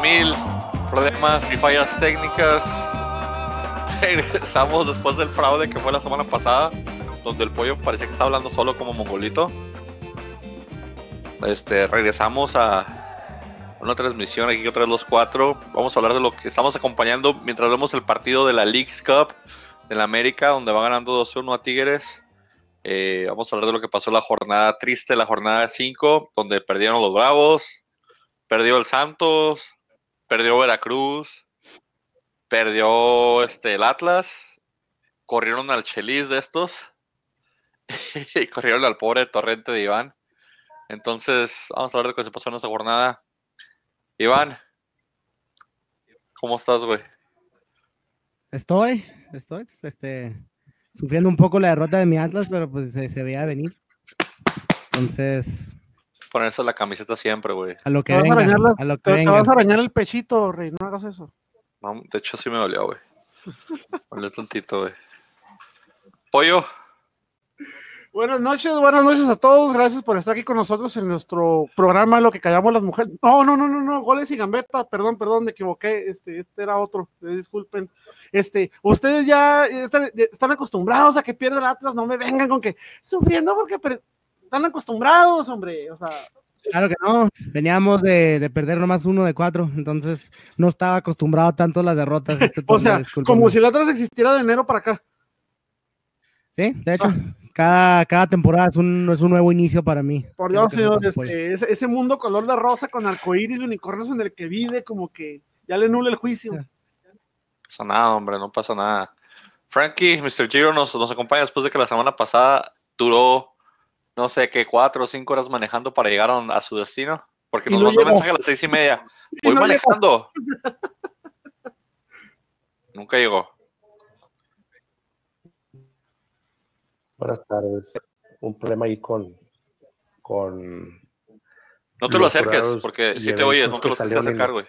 mil problemas y fallas técnicas, regresamos después del fraude que fue la semana pasada, donde el pollo parecía que estaba hablando solo como mongolito. Este, regresamos a una transmisión aquí otra vez los cuatro. Vamos a hablar de lo que estamos acompañando mientras vemos el partido de la League's Cup de la América, donde va ganando 2-1 a Tigres. Eh, vamos a hablar de lo que pasó la jornada triste, la jornada 5, donde perdieron los Bravos, perdió el Santos, perdió Veracruz, perdió este, el Atlas, corrieron al Chelis de estos y corrieron al pobre Torrente de Iván. Entonces, vamos a hablar de que se pasó en esa jornada. Iván, ¿cómo estás, güey? Estoy, estoy, este, sufriendo un poco la derrota de mi Atlas, pero pues se, se veía venir. Entonces, Ponerse la camiseta siempre, güey. a lo Te que vas, a venga, a lo que te- te venga. vas a arañar el pechito, Rey. No hagas eso. No, de hecho, sí me dolió, güey. Me dolió tantito, güey. Pollo, Buenas noches, buenas noches a todos. Gracias por estar aquí con nosotros en nuestro programa Lo que callamos las mujeres. No, no, no, no, no, goles y gambeta. Perdón, perdón, me equivoqué. Este, este era otro. eh, Disculpen. Este, ustedes ya están, están acostumbrados a que pierda el Atlas. No me vengan con que sufriendo porque están acostumbrados, hombre. O sea, Claro que no, veníamos de, de perder nomás uno de cuatro, entonces no estaba acostumbrado tanto a las derrotas. este o sea, como si el Atlas existiera de enero para acá. Sí, de hecho, Ah. cada, cada temporada es un, es un nuevo inicio para mí. Por Dios, señor, pues. este, ese, ese mundo color de rosa con arcoíris y unicornios en el que vive, como que ya le nula el juicio. no pasa nada, hombre, no pasa nada. Frankie, Mr. Giro nos, nos acompaña después de que la semana pasada duró, no sé qué, cuatro o cinco horas manejando para llegar a, a su destino. Porque nos no mandó un mensaje a las seis y media. Y Voy llegó. manejando. Nunca llegó. Buenas tardes. Un problema ahí con, con No te lo acerques, porque si te oyes, no te lo en acercar, güey.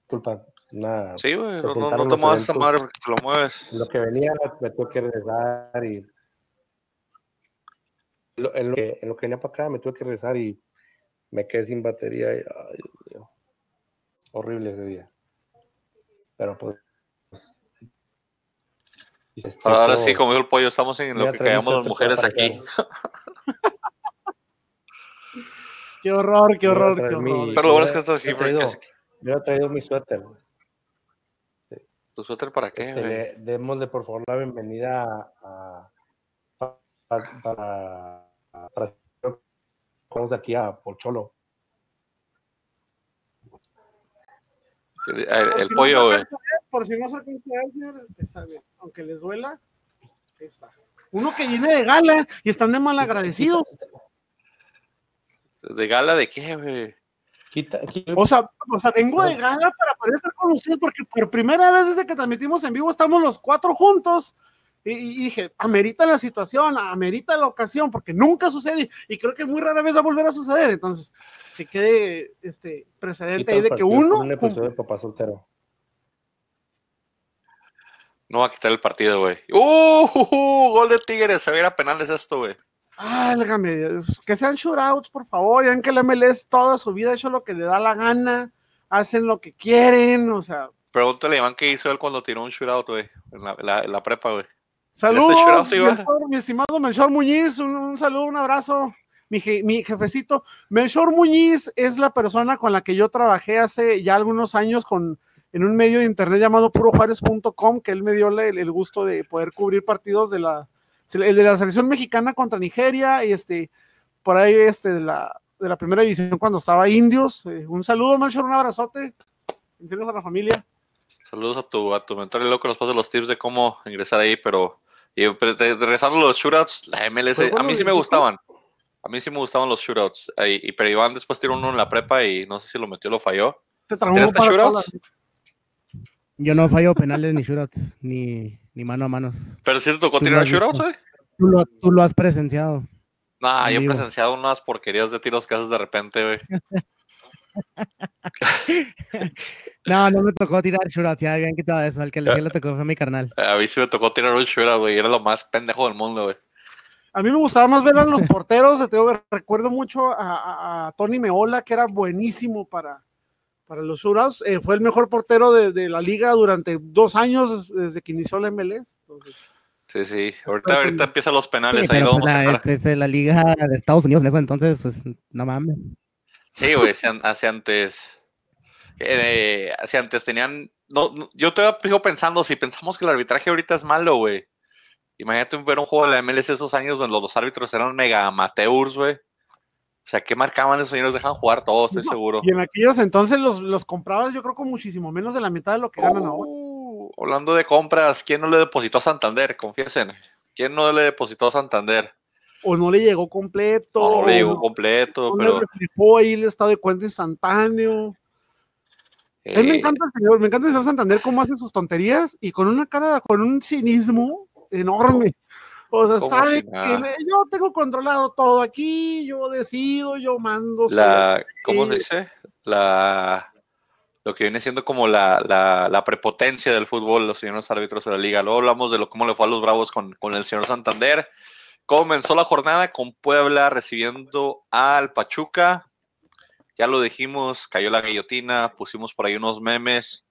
disculpa, una, Sí, güey, no, no, te muevas esa madre porque te lo mueves. lo que venía me tuve que regresar y lo- en, lo que, en lo que venía para acá me tuve que regresar y me quedé sin batería y, ay, Dios mío. horrible ese día. Pero pues este, Ahora, ahora todo- sí, como dijo el pollo, estamos en lo que callamos las mujeres aquí. Qué horror, qué horror, qué mi- horror. Pero lo bueno es que estás aquí, Yo he traído mi suéter. ¿Tu suéter para qué, Este, démosle por favor la bienvenida a, a- pa- para, para, vamos aquí a Pocholo. El, el- si no pollo, alcanza a ver, Por si no se alcanza a ver, está bien. Aunque les duela, ahí está. Uno que viene de gala y están de mal agradecidos. ¿De gala de qué, güey? Quita, quita- O sea, o sea, vengo de gala para poder estar con ustedes porque por primera vez desde que transmitimos en vivo estamos los cuatro juntos. Y, y dije, amerita la situación, amerita la ocasión, porque nunca sucede y creo que muy rara vez va a volver a suceder. Entonces, que quede este precedente ahí de que uno Un episodio de Papá Soltero. No va a quitar el partido, güey. ¡Uh! uh, uh! Gol de Tigres. Se viera penales esto, güey. Válgame, es- que sean shootouts, por favor. Ya que el MLS toda su vida ha hecho lo que le da la gana, hacen lo que quieren, o sea, Pregúntale Iván qué hizo él cuando tiró un shootout, güey. En la, la- la prepa, güey. Saludos, shootout, Iván? Melchor, mi estimado Melchor Muñiz, un, un saludo, un abrazo. Mi, je- mi jefecito, Melchor Muñiz es la persona con la que yo trabajé hace ya algunos años con, en un medio de internet llamado purojuárez.com, que él me dio la- el, el gusto de poder cubrir partidos de la, el de la selección mexicana contra Nigeria y este, por ahí este, de, la, de la primera división cuando estaba Indios. Eh, un saludo, Melchor, un abrazote. Bendiciones a la familia. Saludos a tu, a tu mentor y luego que nos pase los tips de cómo ingresar ahí, pero, y, pero de- de- los shootouts, la MLS, a mí sí me gustaban. A mí sí me gustaban los shootouts. ahí, y, pero Iván después tiró uno en la prepa y no sé si lo metió o lo falló. Te traumó ¿Tiraste para toda shootouts? Yo no fallo penales ni shootouts, ni, ni mano a manos. Pero sí te tocó tirar has shootouts, güey. Tú lo, tú lo has presenciado. Nah, yo he presenciado unas porquerías de tiros que haces de repente, güey. No, no me tocó tirar shootouts, ya habían quitado eso. Al que le, le tocó fue mi carnal. A mí sí me tocó tirar un shootout, güey. Era lo más pendejo del mundo, güey. A mí me gustaba más ver a los porteros. Te digo, recuerdo mucho a, a- a Tony Meola, que era buenísimo para, para los shootouts. Eh, fue el mejor portero de, de la liga durante dos años desde que inició la MLS. Entonces, Sí, sí. Ahorita, ahorita empiezan los penales. Sí, ahí pero lo pues, vamos a la, sacar. es, es la liga de Estados Unidos en eso, entonces, pues, no mames. Sí, güey, hace, hace antes. eh, hace antes tenían. No, no, yo todavía sigo pensando, si pensamos que el arbitraje ahorita es malo, güey. Imagínate ver un juego de la MLS esos años donde los árbitros eran mega amateurs, güey. O sea, ¿qué marcaban esos señores? Dejan jugar todos, estoy No, seguro. y en aquellos entonces los, los comprabas, yo creo, con muchísimo menos de la mitad de lo que ganan ahora. Uh, hablando de compras, ¿quién no le depositó a Santander? Confiesen. ¿Quién no le depositó a Santander? O no le llegó completo. No, no le o llegó completo, no pero. le reflejó ahí el estado de cuenta instantáneo. A mí me eh, encanta el señor, me encanta el señor Santander cómo hace sus tonterías y con una cara, con un cinismo enorme. O sea, sabe si que le- yo tengo controlado todo aquí, yo decido, yo mando. la, ¿cómo se dice? La, lo que viene siendo como la, la, la prepotencia del fútbol, los señores árbitros de la liga. Luego hablamos de lo, cómo le fue a los Bravos con, con el señor Santander. Comenzó la jornada con Puebla recibiendo al Pachuca. Ya lo dijimos, cayó la guillotina, pusimos por ahí unos memes.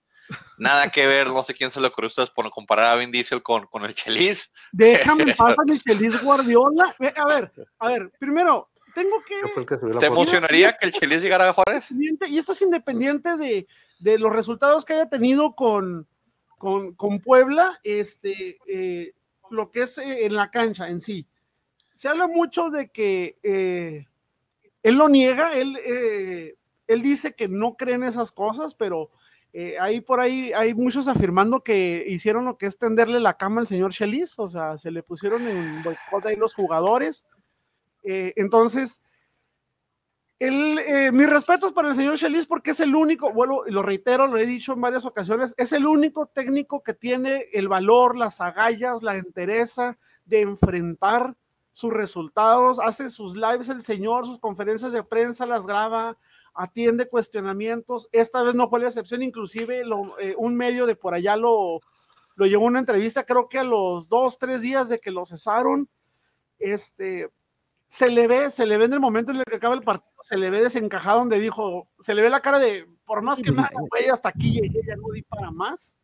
Nada que ver, no sé quién se le ocurrió a ustedes por comparar a Vin Diesel con, con el Chelis. Déjame a mi feliz Guardiola. A ver, a ver, primero, tengo que el ¿Te emocionaría que el Chelis llegara a Juárez? independiente- y esto es independiente de, de los resultados que haya tenido con, con, con Puebla, este, eh, lo que es eh, en la cancha en sí. Se habla mucho de que eh, él lo niega, él, eh, él dice que no cree en esas cosas, pero eh, ahí por ahí hay muchos afirmando que hicieron lo que es tenderle la cama al señor Chelis, o sea, se le pusieron en boicot ahí los jugadores. Eh, entonces, eh, mis respetos para el señor Chelis porque es el único, bueno, lo reitero, lo he dicho en varias ocasiones, es el único técnico que tiene el valor, las agallas, la entereza de enfrentar sus resultados, hace sus lives el señor, sus conferencias de prensa las graba, atiende cuestionamientos, esta vez no fue la excepción, inclusive lo- eh, un medio de por allá lo, lo llevó a una entrevista, creo que a los dos, tres días de que lo cesaron, este, se le ve, se le ve en el momento en el que acaba el partido, se le ve desencajado donde dijo, se le ve la cara de, por más que me haga, güey, hasta aquí llegué, ya no di para más,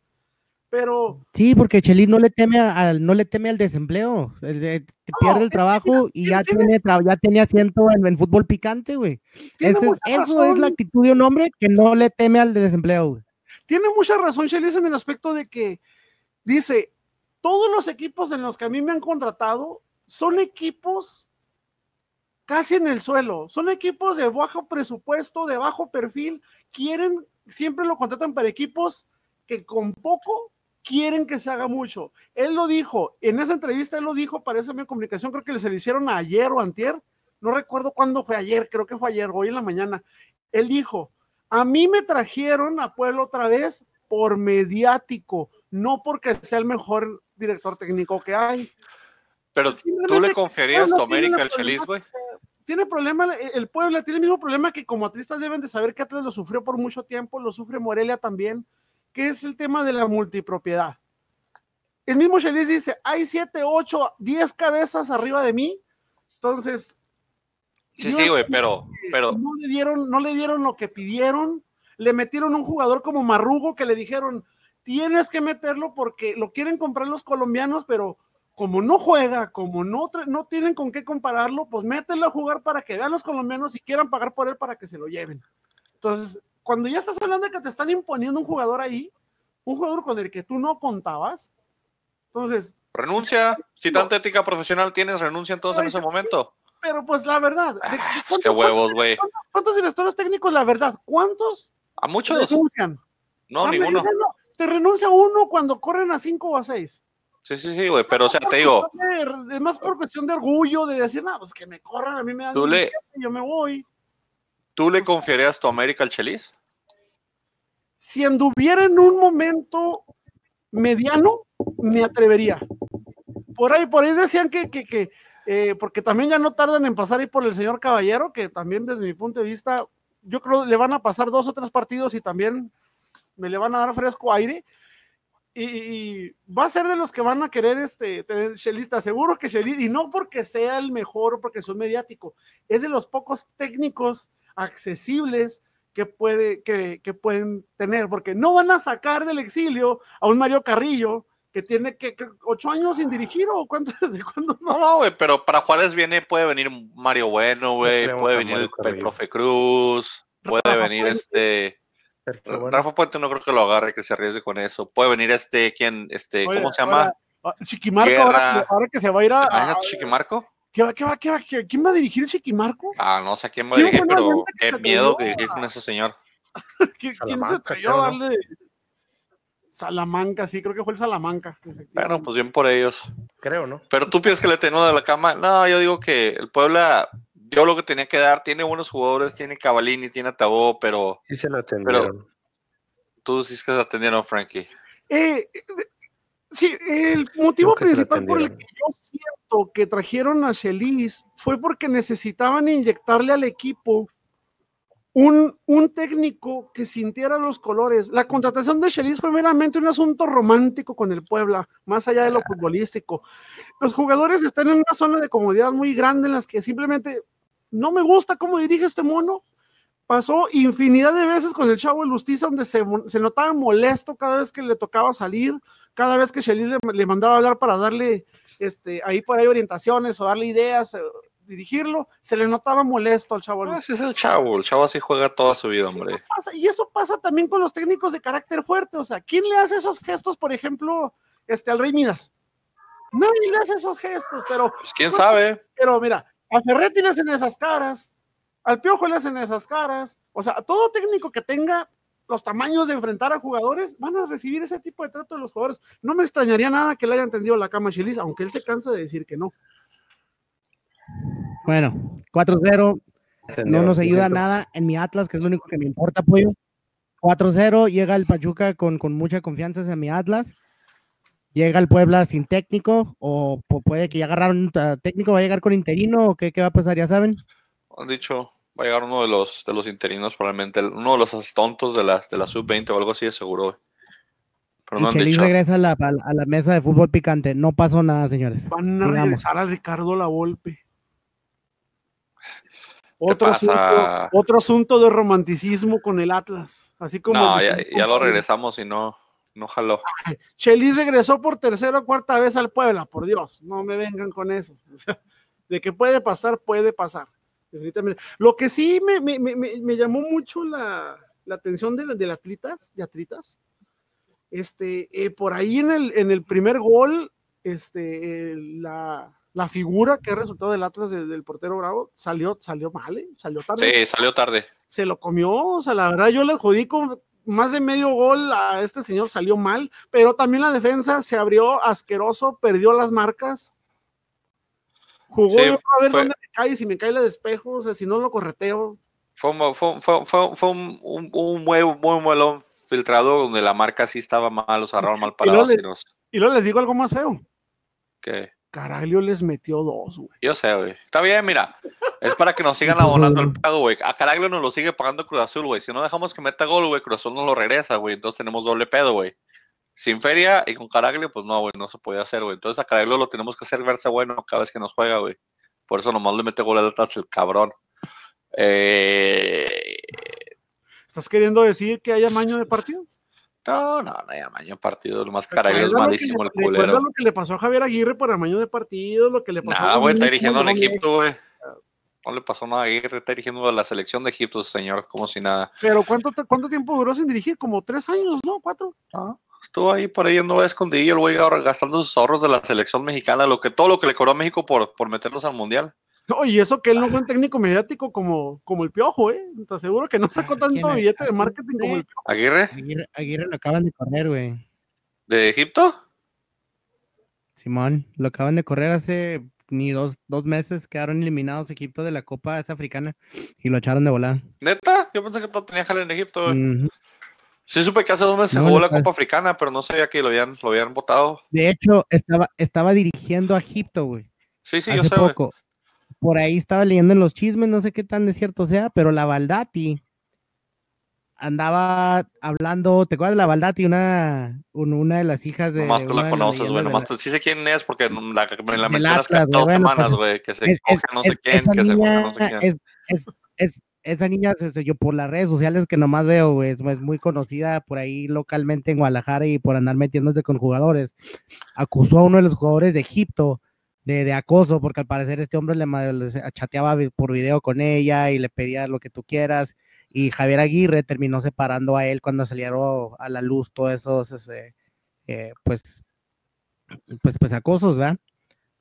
pero Sí, porque Chelis no le teme al, no le teme al desempleo. El pierde el trabajo y ya tiene- tiene, tra- ya tiene asiento en, en fútbol picante, güey. es- Eso es la actitud de un hombre que no le teme al desempleo, güey. tiene mucha razón Chelis en el aspecto de que dice, todos los equipos en los que a mí me han contratado son equipos casi en el suelo, son equipos de bajo presupuesto, de bajo perfil, quieren, siempre lo contratan para equipos que con poco quieren que se haga mucho. Él lo dijo, en esa entrevista él lo dijo para esa de comunicación, creo que se le hicieron ayer o antier, no recuerdo cuándo fue ayer, creo que fue ayer, hoy en la mañana. Él dijo, a mí me trajeron a Pueblo otra vez por mediático, no porque sea el mejor director técnico que hay. Pero tú le confiarías tu América al Chelis, güey. Tiene problema, el Puebla tiene el mismo problema que como atlistas deben de saber que Atlas lo sufrió por mucho tiempo, lo sufre Morelia también, que es el tema de la multipropiedad. El mismo Chelis dice, hay 7, 8, 10 cabezas arriba de mí, entonces Sí, sí, güey, pero, pero, no le dieron, no le dieron lo que pidieron, le metieron un jugador como Marrugo que le dijeron, tienes que meterlo porque lo quieren comprar los colombianos, pero como no juega, como no, no tienen con qué compararlo, pues mételo a jugar para que vean los colombianos y quieran pagar por él para que se lo lleven. Entonces, cuando ya estás hablando de que te están imponiendo un jugador ahí, un jugador con el que tú no contabas, entonces, renuncia. Si tanta ética profesional tienes, renuncia entonces en ese momento. pero pues la verdad, ¿de- de Ah, qué huevos, güey. ¿cuántos directores técnicos, la verdad, cuántos A muchos. renuncian? No, Ah, ninguno. Te renuncia uno cuando corren a cinco o a seis. Sí, sí, sí, güey. Pero, o sea, te digo, Es más por cuestión de orgullo, de decir, no, pues que me corran, a mí me dan Tú le- yo me voy. ¿Tú le confiarías tu América al Chelis? Si anduviera en un momento mediano, me atrevería. Por ahí, por ahí decían que, que, que, eh, porque también ya no tardan en pasar ahí por el señor Caballero, que también desde mi punto de vista yo creo le van a pasar dos o tres partidos y también me le van a dar fresco aire. Y, y va a ser de los que van a querer este, tener Shelista, seguro que Shelista, y no porque sea el mejor o porque son mediático, es de los pocos técnicos accesibles que, puede, que, que pueden tener, porque no van a sacar del exilio a un Mario Carrillo que tiene que, que ocho años sin dirigir o cuánto, de cuándo no. No, güey, pero para Juárez viene, puede venir Mario Bueno, güey, puede venir el, profe Cruz, puede Rafa venir Puente. este. Bueno, Rafa Puente no creo que lo agarre, que se arriesgue con eso. Puede venir este, ¿quién? Este, Oye, ¿cómo se llama? ahora, ah, Chiquimarco, ahora, que- ahora que se va a ir a. a- ¿Imaginas Chiquimarco? ¿Qué va- qué va- qué va- qué- ¿Quién va a dirigir el Chiquimarco? Ah, no sé a quién va a dirigir, pero qué miedo que dirigir con ese señor. ¿Qui- ¿Quién se Salamanca, atrevió a darle? Salamanca, sí, creo que fue el Salamanca. Bueno, pues bien por ellos. creo, ¿no? Pero tú piensas que le tengo de la cama. No, yo digo que el Puebla dio lo que tenía que dar. Tiene buenos jugadores, tiene Cavalini, tiene Tabó, pero Sí se lo atendieron. tú sí es que se atendieron, Frankie. Eh, eh, sí, el motivo principal por el que yo siento que trajeron a Chelis fue porque necesitaban inyectarle al equipo un, un técnico que sintiera los colores. La contratación de Chelis fue meramente un asunto romántico con el Puebla, más allá de lo futbolístico. Los jugadores están en una zona de comodidad muy grande en las que simplemente no me gusta cómo dirige este mono. Pasó infinidad de veces con el chavo de Lustiza, donde se, se notaba molesto cada vez que le tocaba salir, cada vez que Chelis le, le mandaba hablar para darle este, ahí por ahí orientaciones o darle ideas, eh, dirigirlo, se le notaba molesto al chavo. Ah, Ese es el chavo. El chavo así juega toda su vida, hombre. pasa, y eso pasa también con los técnicos de carácter fuerte. O sea, ¿quién le hace esos gestos, por ejemplo, este, al Rey Midas? Nadie le hace esos gestos, pero, Pues quién sabe. pero mira, a Ferretti le hacen esas caras, al Piojo le hacen esas caras. O sea, todo técnico que tenga los tamaños de enfrentar a jugadores van a recibir ese tipo de trato de los jugadores. No me extrañaría nada que le hayan tendido la cama a Chelis, aunque él se cansa de decir que no. Bueno, 4-0, no nos ayuda nada en mi Atlas, que es lo único que me importa, pollo. 4-0, llega el Pachuca con, con mucha confianza hacia mi Atlas. Llega el Puebla sin técnico, o pu- puede que ya agarraron uh, técnico, va a llegar con interino, o qué, qué va a pasar, ya saben. Han dicho, va a llegar uno de los, de los interinos, probablemente. Uno de los tontos de la, de la sub-20 o algo así, de seguro. güey. Pero no Chelis dicho. regresa a la, a la- a la mesa de fútbol picante. No pasó nada, señores. Van a Sigamos. regresar al Ricardo La Volpe. ¿Qué Otro pasa? asunto, otro asunto de romanticismo con el Atlas. Así como No, ya, ya lo regresamos y no, no jaló. Chelis regresó por tercera o cuarta vez al Puebla, por Dios, no me vengan con eso. O sea, de que puede pasar, puede pasar. Definitivamente. Lo que sí me, me- me- me- llamó mucho la, la atención de, de atletas, de atletas, este, eh, por ahí en el, en el primer gol, este, eh, la, la figura que ha resultado del Atlas de- del portero Bravo salió, salió mal, ¿eh? salió tarde Sí, salió tarde. se lo comió, o sea, la verdad yo le adjudico más de medio gol a este señor, salió mal, pero también la defensa se abrió asqueroso, perdió las marcas, jugó Sí, yo a ver fue- dónde me cae, si me cae la despejo, o sea, si no lo correteo, Fue, un- fue, fue, fue, fue un, un, un muy, muy balón filtrado donde la marca sí estaba mal, los agarraron mal Y luego parados. le- y luego les digo algo más feo, que- Caraglio les metió dos, güey. Yo sé, güey. Está bien, mira. Es para que nos sigan abonando el pago, güey. A Caraglio nos lo sigue pagando Cruz Azul, güey. Si no dejamos que meta gol, güey, Cruz Azul nos lo regresa, güey. Entonces tenemos doble pedo, güey. Sin feria y con Caraglio, pues no, güey, no se puede hacer, güey. Entonces a Caraglio lo tenemos que hacer verse bueno cada vez que nos juega, güey. Por eso nomás le mete gol Atlas el cabrón. Eh, ¿Estás queriendo decir que haya maño de partidos? No, no, no hay amaño de partido. Lo más Caraglio es malísimo el le- recuerda culero. lo que le pasó a Javier Aguirre por amaño de partidos, lo que le pasó Nada, a güey, está dirigiendo en. Egipto, güey. No le pasó nada a Aguirre, está dirigiendo a la selección de Egipto, señor, como si nada. Pero ¿cuánto, ¿cuánto tiempo duró sin dirigir? Como tres años, ¿no? ¿Cuatro? No, estuvo ahí por ahí no escondidillo el güey ahora gastando sus ahorros de la selección mexicana, lo que todo lo que le cobró a México por, por meterlos al mundial. No, y eso que él no fue un técnico mediático como, como el Piojo, ¿eh? Te aseguro que no sacó ¿Quién tanto billete de marketing como el Piojo. Aguirre, Aguirre, Aguirre lo acaban de correr, güey. de Egipto. Simón, lo acaban de correr hace ni dos, dos meses, quedaron eliminados Egipto de la Copa esa africana y lo echaron de volar. Neta, yo pensé que todo tenía jale en Egipto. güey. Sí supe que hace dos meses se No, jugó la. Copa Africana, pero no sabía que lo habían, lo habían votado. De hecho, estaba, estaba dirigiendo a Egipto, güey. Sí, sí, yo sé, güey. poco. Por ahí estaba leyendo en los chismes, no sé qué tan de cierto sea, pero la Baldati andaba hablando, ¿te acuerdas de la Baldati? Una, un- una de las hijas de. Nomás tú la las conoces, güey. Nomás tú sí sé quién es porque la, me la Atlas, güey. dos semanas, pues, güey. Que se coge no sé quién, que se coge no sé quién. es, es, es- esa niña, yo por las redes sociales que nomás veo, es, es muy conocida por ahí localmente en Guadalajara y por andar metiéndose con jugadores. Acusó a uno de los jugadores de Egipto de, acoso, porque al parecer este hombre le, chateaba por video con ella y le pedía lo que tú quieras. Y Javier Aguirre terminó separando a él cuando salieron a la luz todos esos, ese, eh, pues, pues, pues acosos, ¿verdad?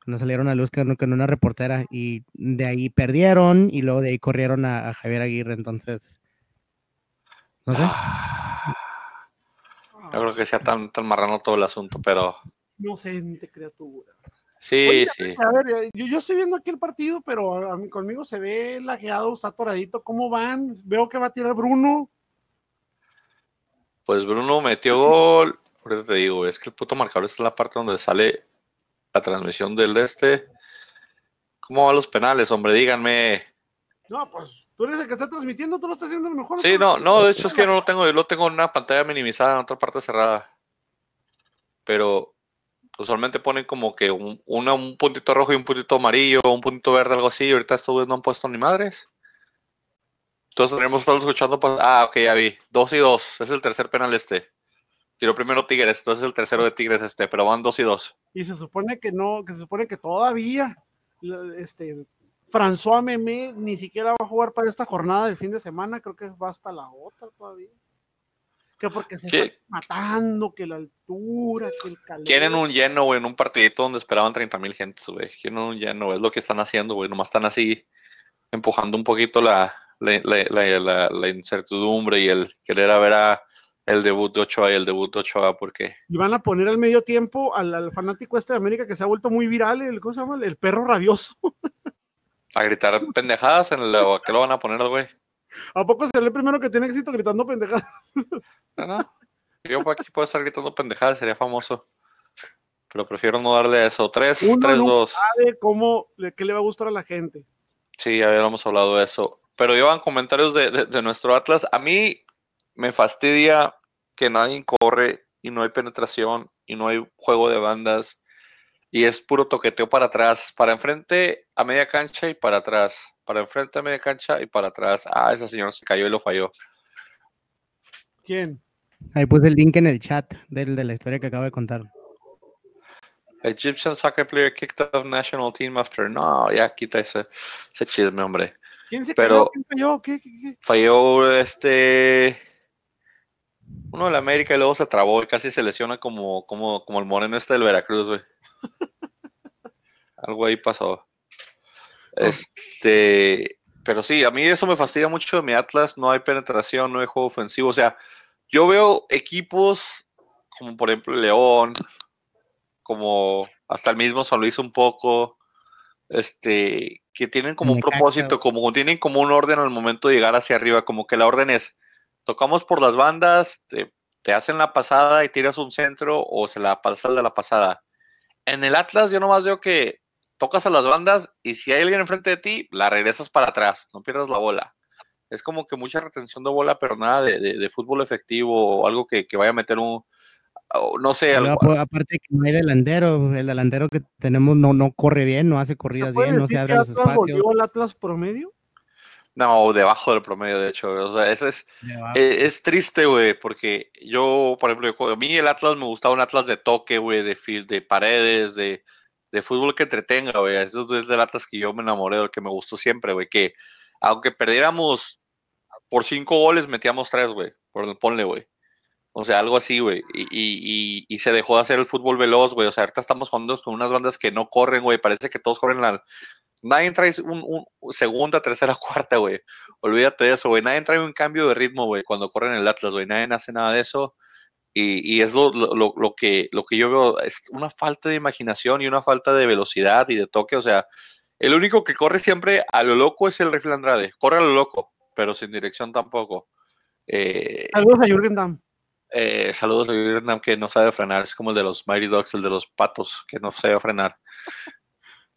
Cuando salieron a luz con, con una reportera y de ahí perdieron y luego de ahí corrieron a, a Javier Aguirre, entonces, no sé. No creo que sea tan, tan marrano todo el asunto, pero Inocente criatura. sí, Oye, sí. A ver, eh, yo, yo estoy viendo aquí el partido, pero a mí, conmigo se ve lagueado, está atoradito. ¿Cómo van? Veo que va a tirar Bruno. Pues Bruno metió gol. Ahorita te digo, es que el puto marcador está en la parte donde sale la transmisión del de este. ¿Cómo van los penales, hombre? Díganme. No, pues tú eres el que está transmitiendo, tú lo estás haciendo lo mejor. Sí, no, no, de hecho es que no lo tengo, yo lo tengo en una pantalla minimizada en otra parte cerrada. Pero usualmente ponen como que un, una- un puntito rojo y un puntito amarillo, un puntito verde, algo así. y Ahorita estos no han puesto ni madres. Entonces tenemos todos escuchando. pues, ah, ok, ya vi. Dos y dos. Es el tercer penal este. Tiró primero Tigres, entonces es el tercero de Tigres este, pero van dos y dos. Y se supone que no, que se supone que todavía este François Memé ni siquiera va a jugar para esta jornada del fin de semana, creo que va hasta la otra todavía. Que porque se ¿Qué? está matando, que la altura, que el calor. Quieren un lleno, güey, en un partidito donde esperaban 30 mil gentes, güey. Quieren un lleno, es lo que están haciendo, güey. Nomás están así empujando un poquito la, la, la- la- la- la incertidumbre y el querer a ver a el debut de Ochoa y el debut de Ochoa, porque Y van a poner al medio tiempo al, al fanático este de América que se ha vuelto muy viral, el, ¿cómo se llama? El perro rabioso. a gritar pendejadas en el, ¿a qué lo van a poner, güey? ¿A poco será el primero que tiene éxito gritando pendejadas? No, no. Yo por aquí puedo estar gritando pendejadas, sería famoso. Pero prefiero no darle a eso. 3, Uno 3, nunca 2. sabe cómo, qué le va a gustar a la gente. Sí, ya habíamos hablado de eso. Pero llevan comentarios de, de- de nuestro Atlas. A mí me fastidia que nadie corre y no hay penetración y no hay juego de bandas y es puro toqueteo para atrás, para enfrente a media cancha y para atrás, para enfrente a media cancha y para atrás. Ah, ese señor se cayó y lo falló. ¿Quién? Ahí puse el link en el chat del, de la historia que acabo de contar. Egyptian soccer player kicked off national team after. No, ya quita ese, ese chisme, hombre. ¿Quién se Pero- cayó? ¿Quién cayó? ¿Qué, qué, qué? falló este uno del América y luego se trabó y casi se lesiona como, como, como el moreno este del Veracruz, güey. Algo ahí pasó. Este, pero sí, a mí eso me fastidia mucho de mi Atlas, no hay penetración, no hay juego ofensivo, o sea, yo veo equipos como por ejemplo León, como hasta el mismo San Luis un poco, este, que tienen como un propósito, como tienen como un orden al momento de llegar hacia arriba, como que la orden es, tocamos por las bandas, te, te hacen la pasada y tiras un centro o se la pasas de la pasada. En el Atlas yo nomás veo que tocas a las bandas y si hay alguien enfrente de ti, la regresas para atrás, no pierdas la bola. Es como que mucha retención de bola, pero nada de, de- de fútbol efectivo o algo que, que vaya a meter un, no sé, algo, aparte que no hay delantero, el delantero que tenemos no, no corre bien, no hace ¿Se corridas puede bien, no se abre que los Atlas espacios. volvió al Atlas promedio? No, debajo del promedio, de hecho. O sea, ese es, Eh, Es, triste, güey, porque yo, por ejemplo, yo- a mí el Atlas me gustaba un Atlas de toque, güey, de, de paredes, de, de fútbol que entretenga, güey. Eso es del Atlas que yo me enamoré, del que me gustó siempre, güey. Que aunque perdiéramos por cinco goles, metíamos tres, güey. Por ponle, güey. O sea, algo así, güey. Y, y, y, y se dejó de hacer el fútbol veloz, güey. O sea, ahorita estamos jugando con unas bandas que no corren, güey. Parece que todos corren la. Nadie trae un, un segunda, tercera, cuarta, güey. Olvídate de eso, güey. Nadie trae un cambio de ritmo, güey, cuando corren el Atlas, güey. Nadie hace nada de eso. Y, y es lo, lo, lo- que, lo que yo veo, es una falta de imaginación y una falta de velocidad y de toque. O sea, el único que corre siempre a lo loco es el Rifle Andrade. Corre a lo loco, pero sin dirección tampoco. Eh, Saludos a Jürgen Damm. eh, saludos a Vietnam que no sabe frenar, es como el de los Mighty Dogs, el de los patos, que no sabe frenar.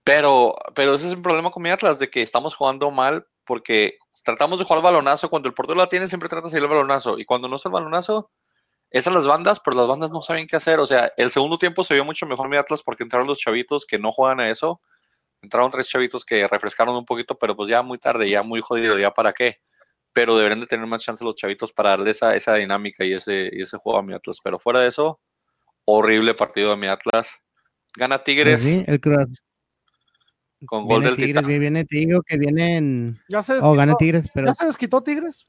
Pero, pero ese es un problema con mi Atlas, de que estamos jugando mal porque tratamos de jugar al balonazo. Cuando el portero la tiene, siempre trata de salir el balonazo. Y cuando no es el balonazo, es a las bandas, pero las bandas no saben qué hacer. O sea, el segundo tiempo se vio mucho mejor mi Atlas porque entraron los chavitos que no juegan a eso. Entraron tres chavitos que refrescaron un poquito, pero pues ya muy tarde, ya muy jodido, ya para qué. Pero deberían de tener más chance los chavitos para darle esa, esa dinámica y ese, y ese juego a mi Atlas. Pero fuera de eso, horrible partido de mi Atlas. Gana Tigres. Pues Sí, el Cruz. Con gol Viene del Tigres, Titán. viene, digo que vienen. Ya se Oh, gana desquitó, Tigres, pero ya se desquitó Tigres.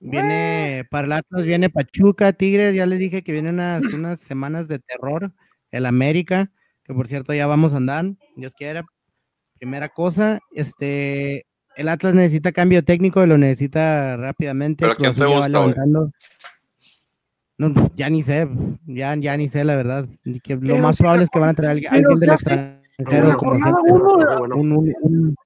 viene para el Atlas, viene Pachuca, Tigres. Ya les dije que vienen unas, unas semanas de terror. El América, que por cierto ya vamos a andar, Dios quiera. Primera cosa, este, el Atlas necesita cambio técnico y lo necesita rápidamente. ¿Pero quién te gusta. No, ya ni sé, ya, ya ni sé la verdad. que lo más probable es que van a traer a alguien- del extranjero. Como siempre. uno un- un- un-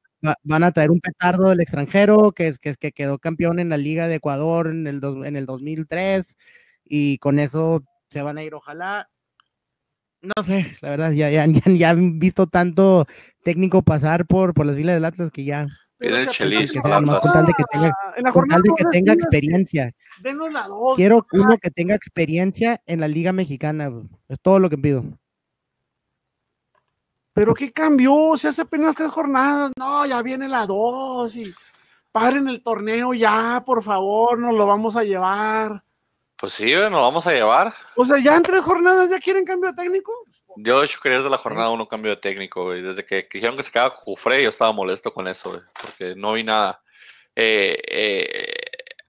van a traer un petardo del extranjero que es que, es que quedó campeón en la Liga de Ecuador en el, dos- en el 2003 y con eso se van a ir, ojalá. No sé, la verdad, ya, ya, ya, ya han visto tanto técnico pasar por, por las filas del Atlas que ya, el Chelis con tal de que tenga, de que experiencia. Denos la dos. Quiero uno que tenga experiencia en la Liga Mexicana, bro. es todo lo que pido. Pero ¿qué cambió? Si hace apenas tres jornadas. No, ya viene la dos y paren el torneo ya, por favor, nos lo vamos a llevar. Pues sí, nos lo vamos a llevar. O sea, ya en tres jornadas ya quieren cambio de técnico. Yo de hecho quería desde la jornada uno cambio de técnico, güey. Desde que dijeron que se quedaba Jufre, yo estaba molesto con eso, güey, porque no vi nada. Eh, eh,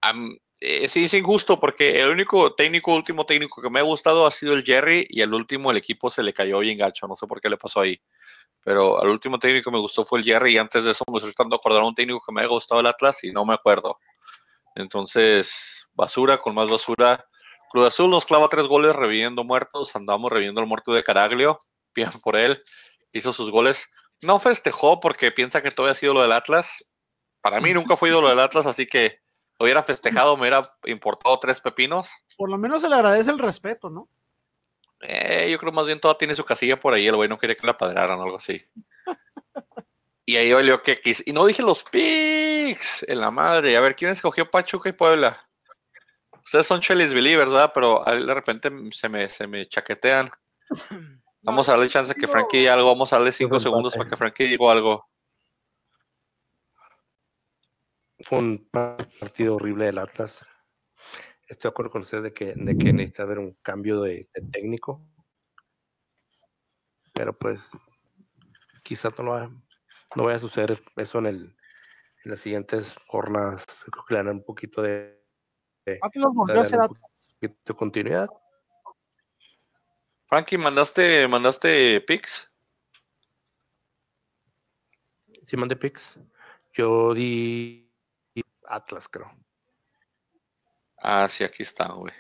am- eh, sí, es injusto porque el único técnico, último técnico que me ha gustado ha sido el Jerry y el último el equipo se le cayó bien gacho, no sé por qué le pasó ahí. Pero al último técnico que me gustó fue el Jerry y antes de eso me estoy tratando de acordar a un técnico que me haya gustado el Atlas y no me acuerdo. Entonces, basura con más basura. Cruz Azul nos clava tres goles reviviendo muertos. Andamos reviviendo el muerto de Caraglio. Bien por él. Hizo sus goles. No festejó porque piensa que todo ha sido lo del Atlas. Para mí nunca fue ídolo del Atlas, así que hubiera festejado, me hubiera importado tres pepinos. Por lo menos se le agradece el respeto, ¿no? Eh, yo creo más bien toda tiene su casilla por ahí. El güey no quería que la padraran o algo así. Y ahí olió que quis. Y no dije los picks en la madre. A ver, ¿quién escogió Pachuca y Puebla? Ustedes son Chelis Believers, ¿verdad? Pero ahí de repente se me, se me chaquetean. Vamos a darle chance que Frankie diga algo. Vamos a darle cinco segundos para que Frankie diga algo. Fue un partido horrible del Atlas. Estoy de acuerdo con ustedes de que, de que necesita haber un cambio de, de técnico. Pero pues quizás no, no vaya a suceder eso en, el, en las siguientes jornadas. Creo que le dan un poquito de, de, Atlas volvió a darle ser un Atlas. poquito de continuidad. Frankie, ¿mandaste, mandaste picks? Simón de Pix. Yo di Atlas, creo. Ah, sí, aquí está, güey.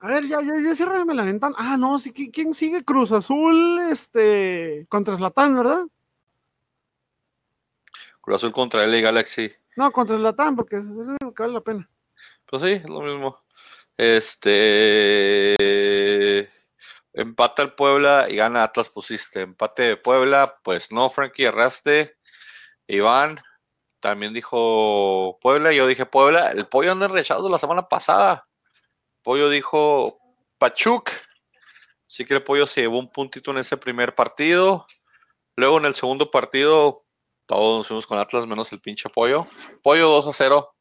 A ver, ya, ya, ya ciérrame la ventana. Ah, no, sí, ¿quién, sigue? Cruz Azul, este, contra Zlatan, ¿verdad? Cruz Azul contra LA Galaxy. No, contra Zlatan, porque es lo que vale la pena. Pues sí, es lo mismo. Este. Empata el Puebla y gana Atlas, pusiste. Empate de Puebla, pues no, Frankie, erraste. Iván también dijo Puebla, yo dije Puebla. El pollo anda rechazo la semana pasada. Pollo dijo Pachuc. Así que el pollo se llevó un puntito en ese primer partido. Luego en el segundo partido, todos nos fuimos con Atlas, menos el pinche pollo. Pollo 2 a 0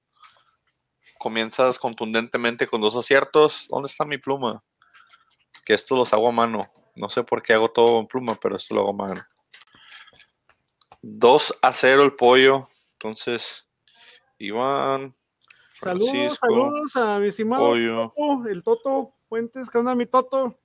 comienzas contundentemente con dos aciertos. ¿Dónde está mi pluma? Que esto los hago a mano. No sé por qué hago todo en pluma, pero esto lo hago a mano. 2 a 0 el pollo. Entonces, Iván, Saludos, Francisco, saludos a mi estimado. Toto, el Toto Fuentes. ¿Qué onda, mi Toto?